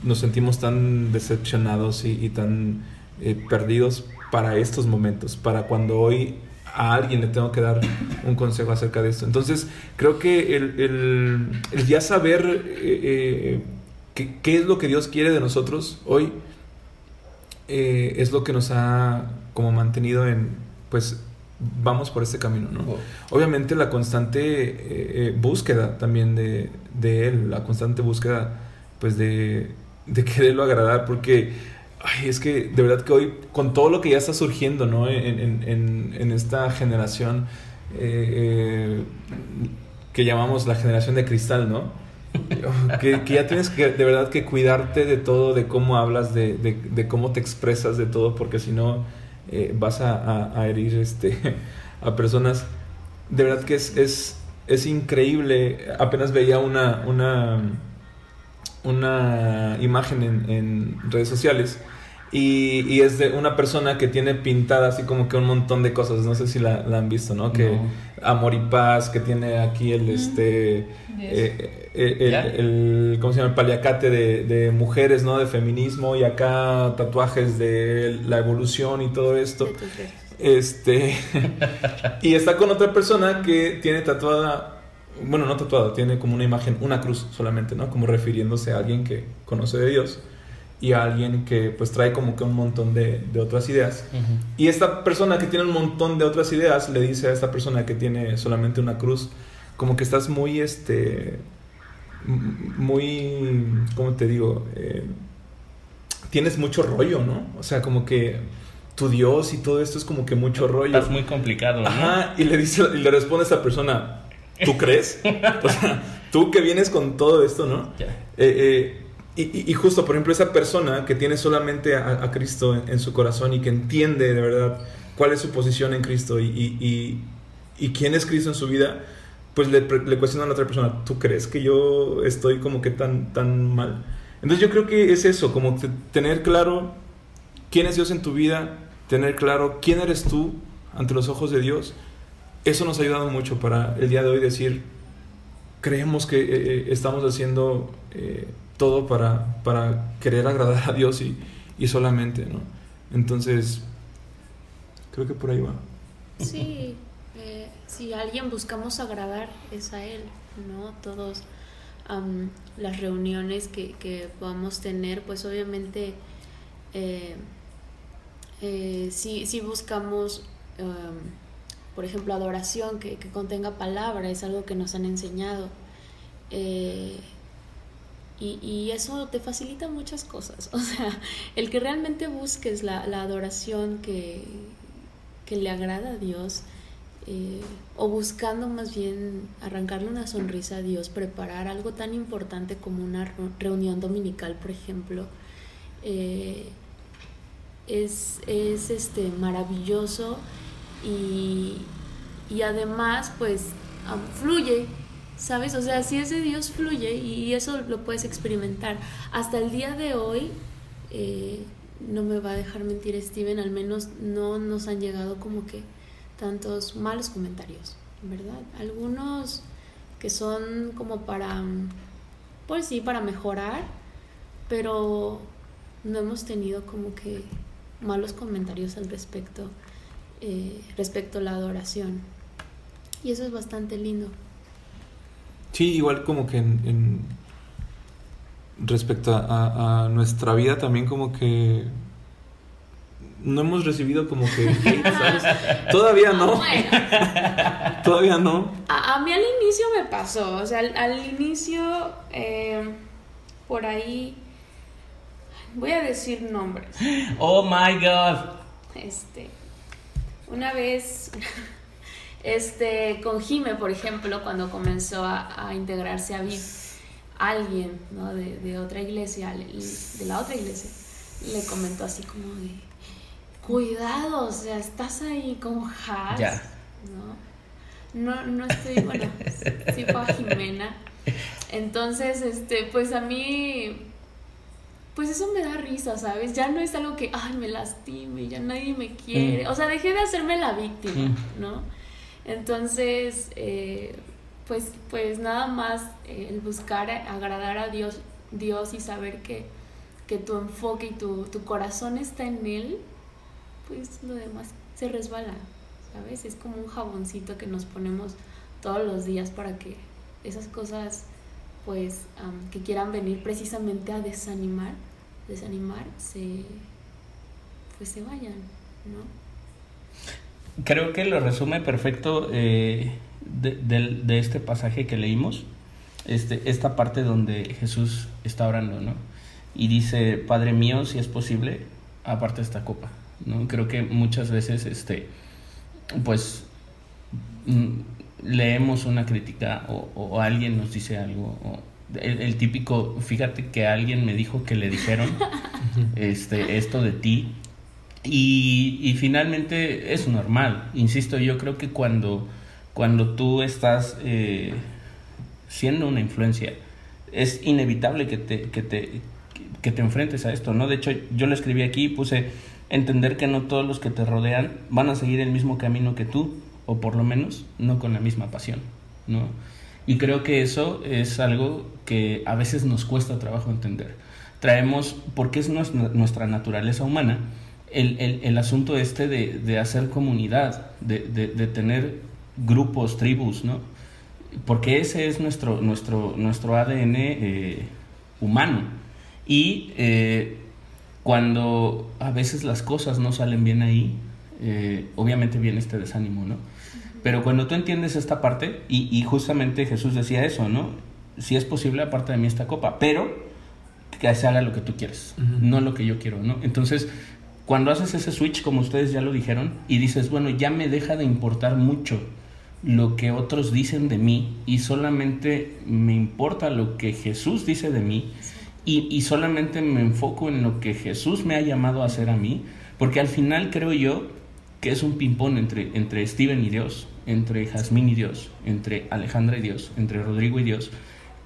nos sentimos tan decepcionados y, tan eh, perdidos para estos momentos, para cuando hoy a alguien le tengo que dar un consejo acerca de esto. Entonces, creo que el, el, ya saber eh, eh, qué, es lo que Dios quiere de nosotros hoy eh, es lo que nos ha como mantenido en, pues, vamos por este camino, ¿no? Obviamente la constante búsqueda también de, de, Él, la constante búsqueda, pues, de, de quererlo agradar, porque Ay, es que de verdad que hoy, con todo lo que ya está surgiendo, ¿no? En, esta generación eh, eh, que llamamos la generación de cristal, ¿no? que, ya tienes que, de verdad, que cuidarte de todo, de cómo hablas, de, cómo te expresas, de todo, porque si no eh, vas a, herir este, a personas. De verdad que es, es, es increíble. Apenas veía una, una una imagen en, redes sociales y, es de una persona que tiene pintada así como que un montón de cosas, no sé si la, han visto, ¿no? Que amor y paz, que tiene aquí el, este, eh, eh, el, ¿cómo se llama? El paliacate de, de, mujeres, ¿no? De feminismo y acá tatuajes de la evolución y todo esto. Este, y está con otra persona que tiene tatuada bueno, no tatuado, tiene como una imagen, una cruz solamente, ¿no? Como refiriéndose a alguien que conoce de Dios y a alguien que pues trae como que un montón de, de otras ideas. Y esta persona que tiene un montón de otras ideas le dice a esta persona que tiene solamente una cruz, como que estás muy, este, muy, ¿cómo te digo? Eh, tienes mucho rollo, ¿no? O sea, como que tu Dios y todo esto es como que mucho rollo. Estás muy complicado, ¿no? Ajá, y le dice, y le responde a esta persona, ¿Tú crees? O sea, tú que vienes con todo esto, ¿no? Eh, eh, y, justo, por ejemplo, esa persona que tiene solamente a, Cristo en, su corazón y que entiende de verdad cuál es su posición en Cristo y, y quién es Cristo en su vida, pues le, le cuestiona a la otra persona, ¿tú crees que yo estoy como que tan, tan mal? Entonces yo creo que es eso, como tener claro quién es Dios en tu vida, tener claro quién eres tú ante los ojos de Dios. Eso nos ha ayudado mucho para el día de hoy decir, creemos que eh, eh, estamos haciendo eh, todo para, para, querer agradar a Dios y, y, solamente, ¿no? Entonces, creo que por ahí va. Sí, si a alguien buscamos agradar es a Él, ¿no? Todos las reuniones que, que, podamos tener, pues obviamente eh, eh, si, buscamos, por ejemplo, adoración que, contenga palabra, es algo que nos han enseñado. Eh, y, eso te facilita muchas cosas. O sea, el que realmente busques la, adoración que, que le agrada a Dios, eh, o buscando más bien arrancarle una sonrisa a Dios, preparar algo tan importante como una reunión dominical, por ejemplo, eh, es, este, maravilloso y, además pues fluye, ¿sabes? O sea, si es de Dios fluye y eso lo puedes experimentar. Hasta el día de hoy, eh, no me va a dejar mentir Steven, al menos no nos han llegado como que tantos malos comentarios, ¿verdad? Algunos que son como para, pues sí, para mejorar, pero no hemos tenido como que malos comentarios al respecto, eh, respecto a la adoración. Y eso es bastante lindo. Sí, igual como que en, respecto a, nuestra vida también como que no hemos recibido como que ¿sabes? Todavía no. Todavía no. A, mí al inicio me pasó, o sea, al, inicio, eh, por ahí, voy a decir nombres. Oh my God. Este, una vez, este, con Jime, por ejemplo, cuando comenzó a, integrarse a VIP, alguien, ¿no? De, de otra iglesia, de la otra iglesia, le comentó así como de cuidado, o sea, estás ahí con Has. Ya. ¿no? No, no estoy, bueno, sí fue a Jimena. Entonces, este, pues a mí, pues eso me da risa, ¿sabes? Ya no es algo que, ay, me lastime, ya nadie me quiere. Mm. O sea, dejé de hacerme la víctima, mm. ¿no? Entonces, eh, pues, pues nada más eh, el buscar agradar a Dios, Dios y saber que, que tu enfoque y tu, tu corazón está en Él, pues lo demás se resbala, ¿sabes? Es como un jaboncito que nos ponemos todos los días para que esas cosas, pues, que quieran venir precisamente a desanimar, desanimar, se, pues se vayan, ¿no? Creo que lo resume perfecto eh, de, este pasaje que leímos, este, esta parte donde Jesús está orando, ¿no? Y dice, Padre mío, si es posible, aparte esta copa. ¿no? Creo que muchas veces, este, pues, mm, leemos una crítica o, alguien nos dice algo, o el, típico, fíjate que alguien me dijo que le dijeron este, esto de ti, y, y, finalmente es normal, insisto, yo creo que cuando, cuando tú estás eh, siendo una influencia, es inevitable que te, que te, que te enfrentes a esto, ¿no? De hecho, yo lo escribí aquí y puse entender que no todos los que te rodean van a seguir el mismo camino que tú, o por lo menos no con la misma pasión, ¿no? Y creo que eso es algo que a veces nos cuesta trabajo entender. Traemos, porque es nuestra, naturaleza humana, el, asunto este de, hacer comunidad, de, tener grupos, tribus, ¿no? Porque ese es nuestro, nuestro, nuestro ADN eh, humano. Y eh, cuando a veces las cosas no salen bien ahí, eh, obviamente viene este desánimo, ¿no? Pero cuando tú entiendes esta parte, y, justamente Jesús decía eso, ¿no? Si es posible, aparte de mí esta copa, pero que se haga lo que tú quieres, no lo que yo quiero, ¿no? Entonces, cuando haces ese switch, como ustedes ya lo dijeron, y dices, bueno, ya me deja de importar mucho lo que otros dicen de mí y solamente me importa lo que Jesús dice de mí, y, solamente me enfoco en lo que Jesús me ha llamado a hacer a mí, porque al final creo yo que es un ping-pong entre, entre Steven y Dios, entre Jazmín y Dios, entre Alejandra y Dios, entre Rodrigo y Dios,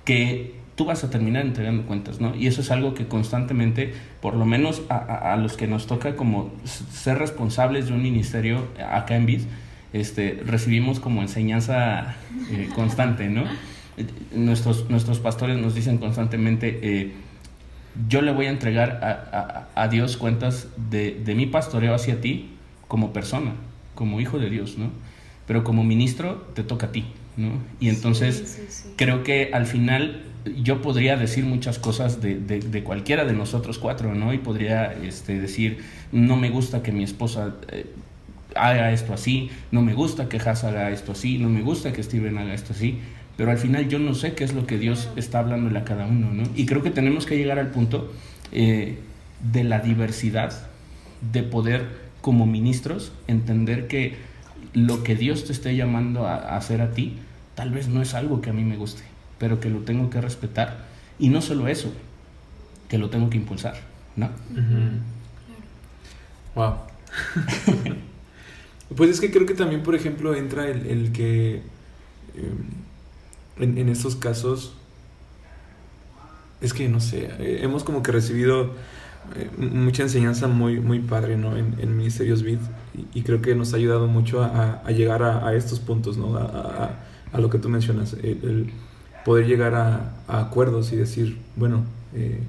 que tú vas a terminar entregando cuentas, ¿no? Y eso es algo que constantemente, por lo menos a, los que nos toca como ser responsables de un ministerio acá en BID, este, recibimos como enseñanza eh, constante, ¿no? Nuestros, nuestros pastores nos dicen constantemente, eh, yo le voy a entregar a, Dios cuentas de, de, mi pastoreo hacia ti como persona, como hijo de Dios, ¿no? Pero como ministro te toca a ti, ¿no? Y entonces creo que al final yo podría decir muchas cosas de, cualquiera de nosotros cuatro, ¿no? Y podría este, decir, no me gusta que mi esposa eh, haga esto así, no me gusta que Haas haga esto así, no me gusta que Steven haga esto así, pero al final yo no sé qué es lo que Dios está hablándole a cada uno, ¿no? Y creo que tenemos que llegar al punto eh, de la diversidad, de poder como ministros entender que lo que Dios te esté llamando a, hacer a ti, tal vez no es algo que a mí me guste, pero que lo tengo que respetar. Y no solo eso, que lo tengo que impulsar, ¿no? Wow. pues es que creo que también, por ejemplo, entra el, que em, en, estos casos, es que no sé, eh, hemos como que recibido eh, mucha enseñanza muy, muy padre ¿no? en, en Ministerios Vid y, creo que nos ha ayudado mucho a, llegar a, estos puntos, ¿no? a, lo que tú mencionas, el, poder llegar a, acuerdos y decir, bueno, eh,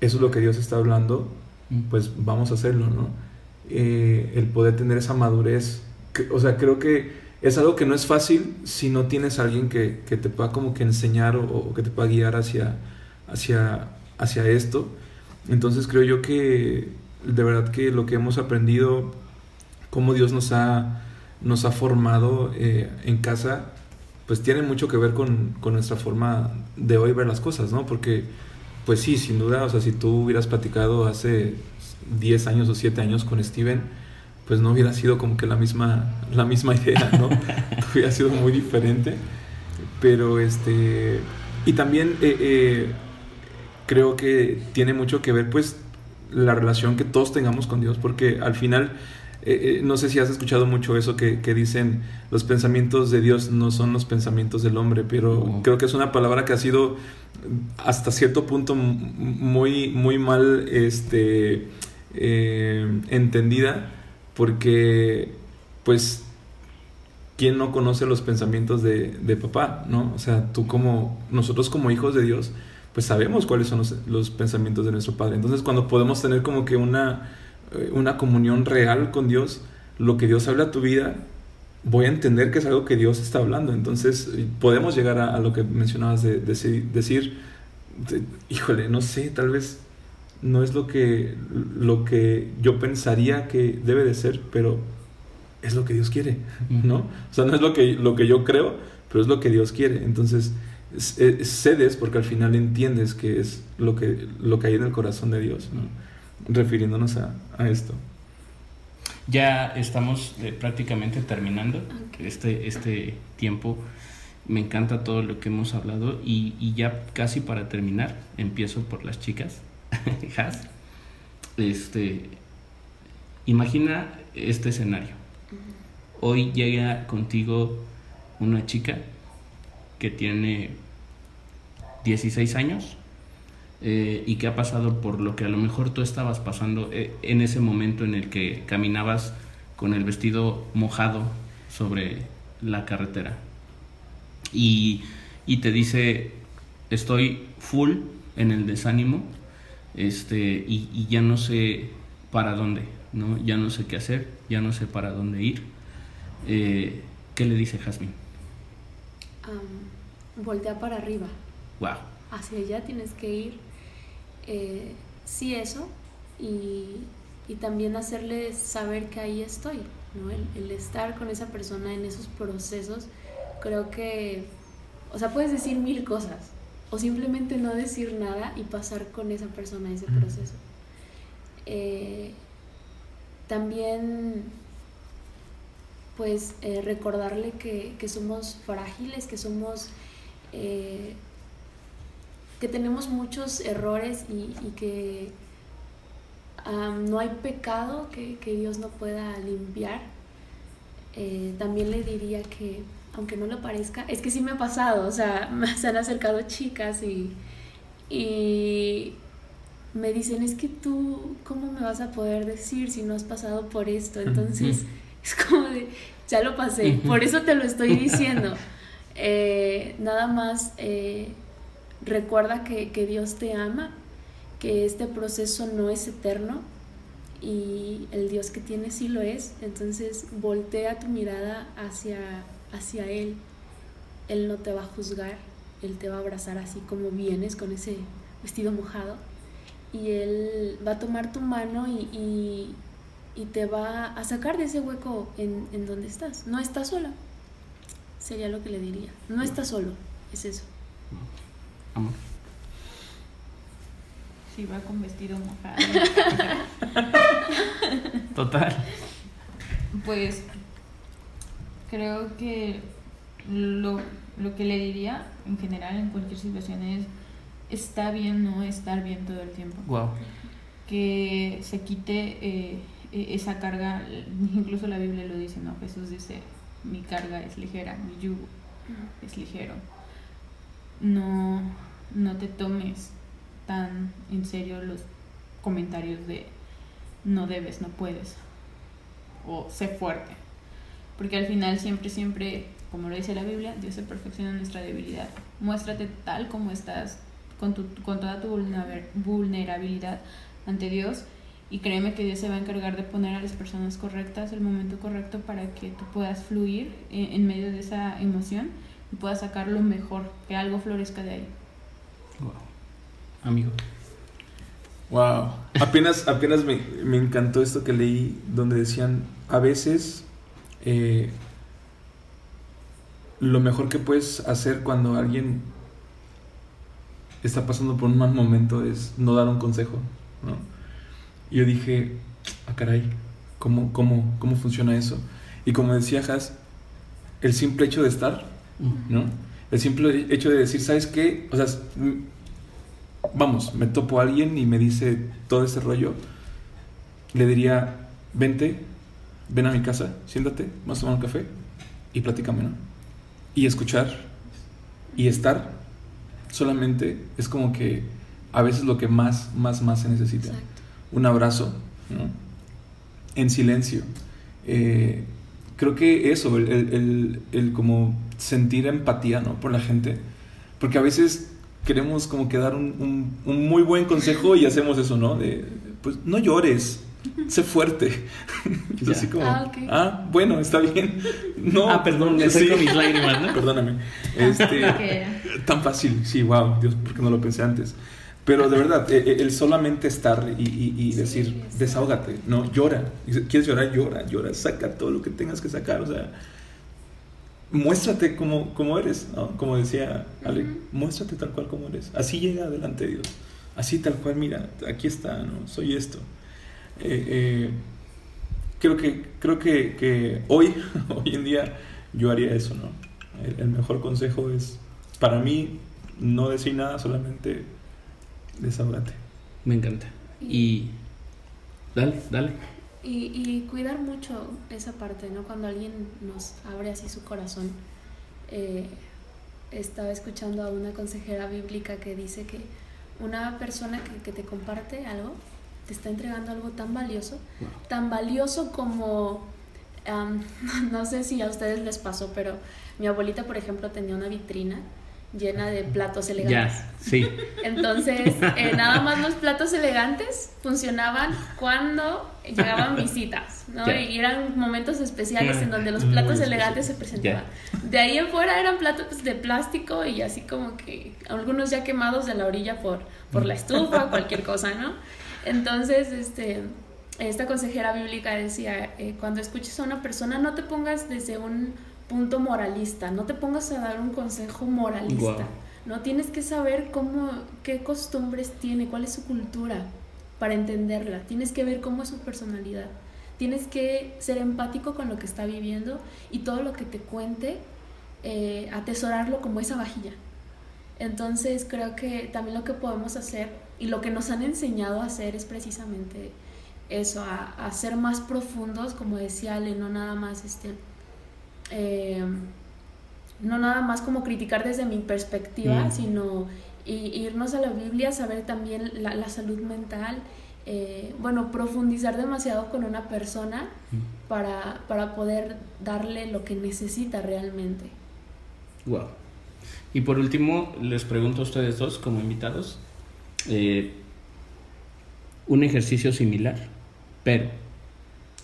eso es lo que Dios está hablando, mm. pues vamos a hacerlo, ¿no? Eh, el poder tener esa madurez, o sea, creo que es algo que no es fácil si no tienes a alguien que, que te pueda como que enseñar o, o, que te pueda guiar hacia, hacia, hacia esto. Entonces creo yo que de verdad que lo que hemos aprendido, cómo Dios nos ha, nos ha formado eh, en casa, pues tiene mucho que ver con, con, nuestra forma de hoy ver las cosas, ¿no? Porque, pues sí, sin duda, o sea, si tú hubieras platicado hace 10 años o 7 años con Steven, pues no hubiera sido como que la misma, la misma idea, ¿no? hubiera sido muy diferente. Pero este. Y también eh, eh, creo que tiene mucho que ver, pues, la relación que todos tengamos con Dios, porque al final. Eh, no sé si has escuchado mucho eso que, que, dicen los pensamientos de Dios no son los pensamientos del hombre, pero creo que es una palabra que ha sido hasta cierto punto muy, muy mal este, eh, entendida, porque pues, ¿quién no conoce los pensamientos de, de, papá? ¿no? O sea, tú como, nosotros como hijos de Dios, pues sabemos cuáles son los, pensamientos de nuestro Padre. Entonces, cuando podemos tener como que una, eh, una comunión real con Dios, lo que Dios habla a tu vida, voy a entender que es algo que Dios está hablando. Entonces, podemos llegar a, lo que mencionabas de, decir, híjole, no sé, tal vez no es lo que, lo que yo pensaría que debe de ser, pero es lo que Dios quiere, ¿no? O sea, no es lo que, lo que yo creo, pero es lo que Dios quiere. Entonces, cedes porque al final entiendes que es lo que, lo que hay en el corazón de Dios, ¿no? Refiriéndonos a, a, esto. Ya estamos eh, prácticamente terminando este, este tiempo. Me encanta todo lo que hemos hablado y, y ya casi para terminar, empiezo por las chicas. Este, imagina este escenario. Hoy llega contigo una chica que tiene 16 años eh, y que ha pasado por lo que a lo mejor tú estabas pasando eh, en ese momento en el que caminabas con el vestido mojado sobre la carretera. Y, y te dice, estoy full en el desánimo, este, y, ya no sé para dónde, ¿no? Ya no sé qué hacer, ya no sé para dónde ir. Eh, ¿Qué le dice Jasmine? voltea para arriba. Wow. Hacia allá tienes que ir. Eh, sí, eso. Y, y, también hacerle saber que ahí estoy. ¿no? El, el, estar con esa persona en esos procesos, creo que, o sea, puedes decir mil cosas, o simplemente no decir nada y pasar con esa persona ese proceso. Eh, también pues eh, recordarle que, somos frágiles, que somos, eh, que tenemos muchos errores y, que no hay pecado que, Dios no pueda limpiar. Eh, también le diría que, aunque no lo parezca, es que sí me ha pasado, o sea, me se han acercado chicas y, y me dicen, es que tú, ¿cómo me vas a poder decir si no has pasado por esto? Entonces, es como de, ya lo pasé, por eso te lo estoy diciendo. Eh, nada más eh, recuerda que, que, Dios te ama, que este proceso no es eterno y el Dios que tienes sí lo es. Entonces voltea tu mirada hacia, hacia Él. Él no te va a juzgar, Él te va a abrazar así como vienes con ese vestido mojado y Él va a tomar tu mano y, y, te va a sacar de ese hueco en, en donde estás. No estás sola sería lo que le diría. No está solo, es eso. Amor. Si va con vestido mojado. Total. Pues creo que lo, lo que le diría en general en cualquier situación es está bien no estar bien todo el tiempo. Wow. Que se quite eh, e-, esa carga, incluso la Biblia lo dice, ¿no? Jesús dice, mi carga es ligera, mi yugo es ligero. No, no te tomes tan en serio los comentarios de no debes, no puedes o sé fuerte. Porque al final siempre, siempre, como lo dice la Biblia, Dios se perfecciona nuestra debilidad. Muéstrate tal como estás, con, tu, con toda tu vulnerabilidad ante Dios y créeme que Dios se va a encargar de poner a las personas correctas el momento correcto para que tú puedas fluir en, medio de esa emoción y puedas sacar lo mejor, que algo florezca de ahí. Wow. Amigo. Wow. Apenas, apenas me, me, encantó esto que leí donde decían, a veces eh, lo mejor que puedes hacer cuando alguien está pasando por un mal momento es no dar un consejo, ¿no? Y yo dije, ah, caray, ¿cómo, cómo, cómo funciona eso? Y como decía Has, el simple hecho de estar, ¿no? El simple hecho de decir, ¿sabes qué? O sea, vamos, me topo a alguien y me dice todo ese rollo, le diría, vente, ven a mi casa, siéntate, vamos a tomar un café y platícame, ¿no? Y escuchar y estar solamente es como que a veces lo que más, más, más se necesita un abrazo, en silencio. Eh, creo que eso, el, el, como sentir empatía ¿no? por la gente, porque a veces queremos como que dar un, un, muy buen consejo y hacemos eso, ¿no? De, pues no llores, sé fuerte. así como, ah, ah, bueno, está bien. No, ah, perdón, me sí. mis lágrimas, ¿no? Perdóname. Este, tan fácil, sí, wow, Dios, ¿por qué no lo pensé antes? Pero de verdad, e, e, el solamente estar y, decir, desahógate, no, llora. ¿Quieres llorar? Llora, llora, saca todo lo que tengas que sacar. O sea, muéstrate como, como eres, ¿no? Como decía Ale, muéstrate tal cual como eres. Así llega adelante Dios. Así tal cual, mira, aquí está, ¿no? Soy esto. Eh, eh, creo que, creo que, que, hoy, hoy en día, yo haría eso, ¿no? el mejor consejo es, para mí, no decir nada, solamente desahogate. Me encanta. Y dale, dale. Y, cuidar mucho esa parte, ¿no? Cuando alguien nos abre así su corazón. Eh, estaba escuchando a una consejera bíblica que dice que una persona que, te comparte algo te está entregando algo tan valioso, tan valioso como, no sé si a ustedes les pasó, pero mi abuelita, por ejemplo, tenía una vitrina llena de platos elegantes. sí. Entonces, eh, nada más los platos elegantes funcionaban cuando llegaban visitas, ¿no? Y eran momentos especiales en donde los platos elegantes se presentaban. De ahí en fuera eran platos de plástico y así como que algunos ya quemados de la orilla por, por la estufa cualquier cosa, ¿no? Entonces, este, esta consejera bíblica decía, eh, cuando escuches a una persona no te pongas desde un punto moralista, no te pongas a dar un consejo moralista. No tienes que saber cómo, qué costumbres tiene, cuál es su cultura para entenderla. Tienes que ver cómo es su personalidad. Tienes que ser empático con lo que está viviendo y todo lo que te cuente, eh, atesorarlo como esa vajilla. Entonces creo que también lo que podemos hacer y lo que nos han enseñado a hacer es precisamente eso, a, ser más profundos, como decía Ale, no nada más este, eh, no nada más como criticar desde mi perspectiva, mm. sino irnos a la Biblia, saber también la, salud mental, eh, bueno, profundizar demasiado con una persona mm. para, para poder darle lo que necesita realmente. Wow. Y por último, les pregunto a ustedes dos como invitados, eh, un ejercicio similar, pero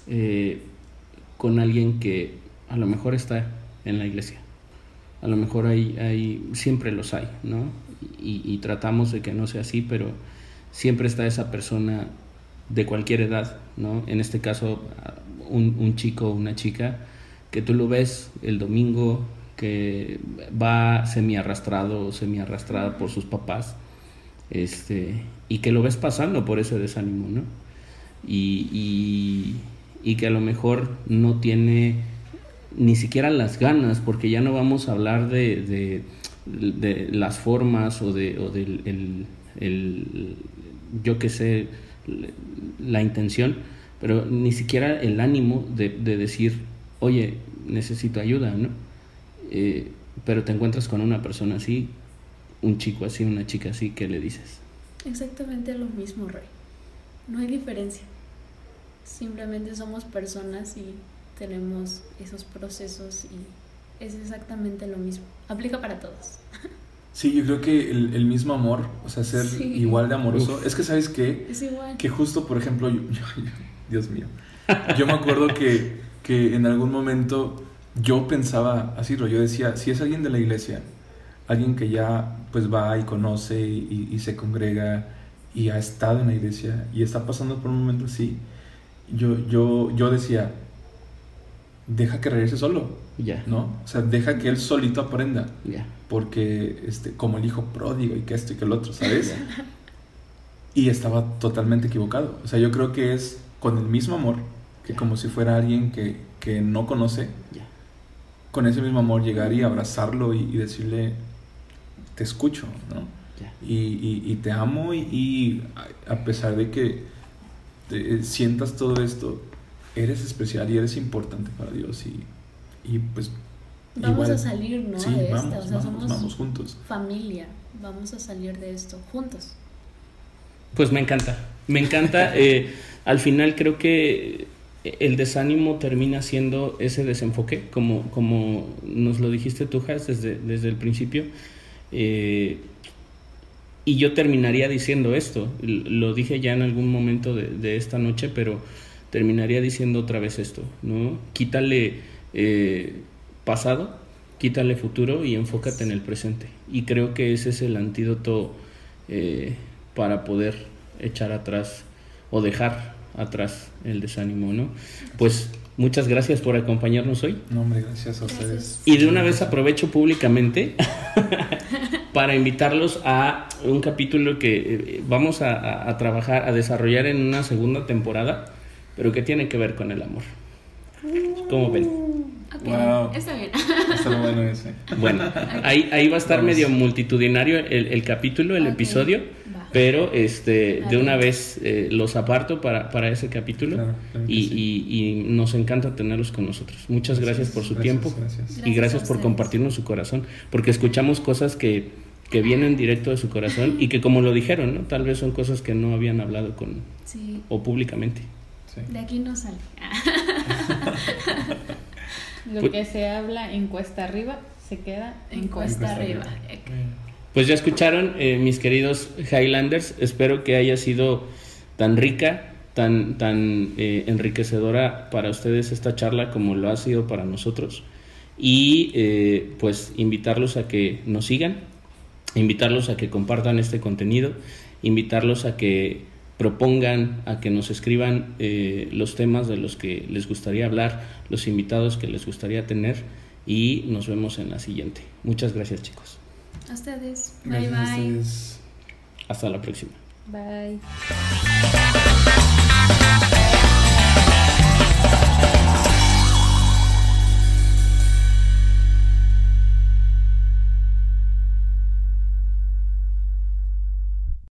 eh, con alguien que a lo mejor está en la iglesia. A lo mejor hay, hay siempre los hay, ¿no? Y, tratamos de que no sea así, pero siempre está esa persona de cualquier edad, ¿no? En este caso, un, un chico o una chica que tú lo ves el domingo, que va semi arrastrado o semi arrastrada por sus papás, este, y que lo ves pasando por ese desánimo, ¿no? Y, y, que a lo mejor no tiene ni siquiera las ganas, porque ya no vamos a hablar de, de, las formas o de o del el, yo que sé, la intención, pero ni siquiera el ánimo de, de decir, oye, necesito ayuda, ¿no? Eh, pero te encuentras con una persona así, un chico así, una chica así, ¿qué le dices? Exactamente lo mismo, Rey. No hay diferencia. Simplemente somos personas y tenemos esos procesos y es exactamente lo mismo. Aplica para todos. Sí, yo creo que el, mismo amor, o sea, ser igual de amoroso. Es que, ¿sabes qué? Es igual. Que justo, por ejemplo, Dios mío, yo me acuerdo que, que en algún momento yo pensaba así, yo decía, si es alguien de la iglesia, alguien que ya pues va y conoce y, se congrega y ha estado en la iglesia y está pasando por un momento así, yo, yo, yo decía, deja que regrese solo, ya ¿no? O sea, deja que él solito aprenda, porque este, como el hijo pródigo y que esto y que el otro, ¿sabes? y estaba totalmente equivocado. O sea, yo creo que es con el mismo amor, que como si fuera alguien que, que no conoce, con ese mismo amor llegar y abrazarlo y, decirle, te escucho, ¿no? Y, te amo y, a pesar de que sientas todo esto, eres especial y eres importante para Dios y, pues... Vamos a salir, ¿no? de vamos, vamos, juntos. Familia, vamos a salir de esto juntos. Pues me encanta, me encanta. Eh, al final creo que el desánimo termina siendo ese desenfoque, como, como nos lo dijiste tú, Jas, desde, desde el principio. Eh, y yo terminaría diciendo esto, lo dije ya en algún momento de, esta noche, pero terminaría diciendo otra vez esto, ¿no? Quítale eh, pasado, quítale futuro y enfócate en el presente. Y creo que ese es el antídoto eh, para poder echar atrás o dejar atrás el desánimo, ¿no? Pues muchas gracias por acompañarnos hoy. No, hombre, gracias a ustedes. Y de una vez aprovecho públicamente para invitarlos a un capítulo que eh, vamos a, trabajar, a desarrollar en una segunda temporada, pero que tiene que ver con el amor. ¿Cómo ven? wow. Está bien. Está bueno ese. Bueno, ahí, ahí va a estar medio multitudinario el, capítulo, el episodio pero este de una vez eh, los aparto para, para ese capítulo y, nos encanta tenerlos con nosotros. Muchas gracias, por su tiempo y gracias por compartirnos su corazón, porque escuchamos cosas que, que, vienen directo de su corazón y que como lo dijeron, ¿no? tal vez son cosas que no habían hablado con o públicamente. De aquí no sale. lo pues que se habla en cuesta arriba se queda en, cuesta, arriba. Pues ya escucharon, eh, mis queridos Highlanders, espero que haya sido tan rica, tan, tan eh, enriquecedora para ustedes esta charla como lo ha sido para nosotros. Y eh, pues invitarlos a que nos sigan, invitarlos a que compartan este contenido, invitarlos a que propongan, a que nos escriban los temas de los que les gustaría hablar, los invitados que les gustaría tener y nos vemos en la siguiente. Muchas gracias chicos. A ustedes. bye bye. Hasta la próxima. Bye.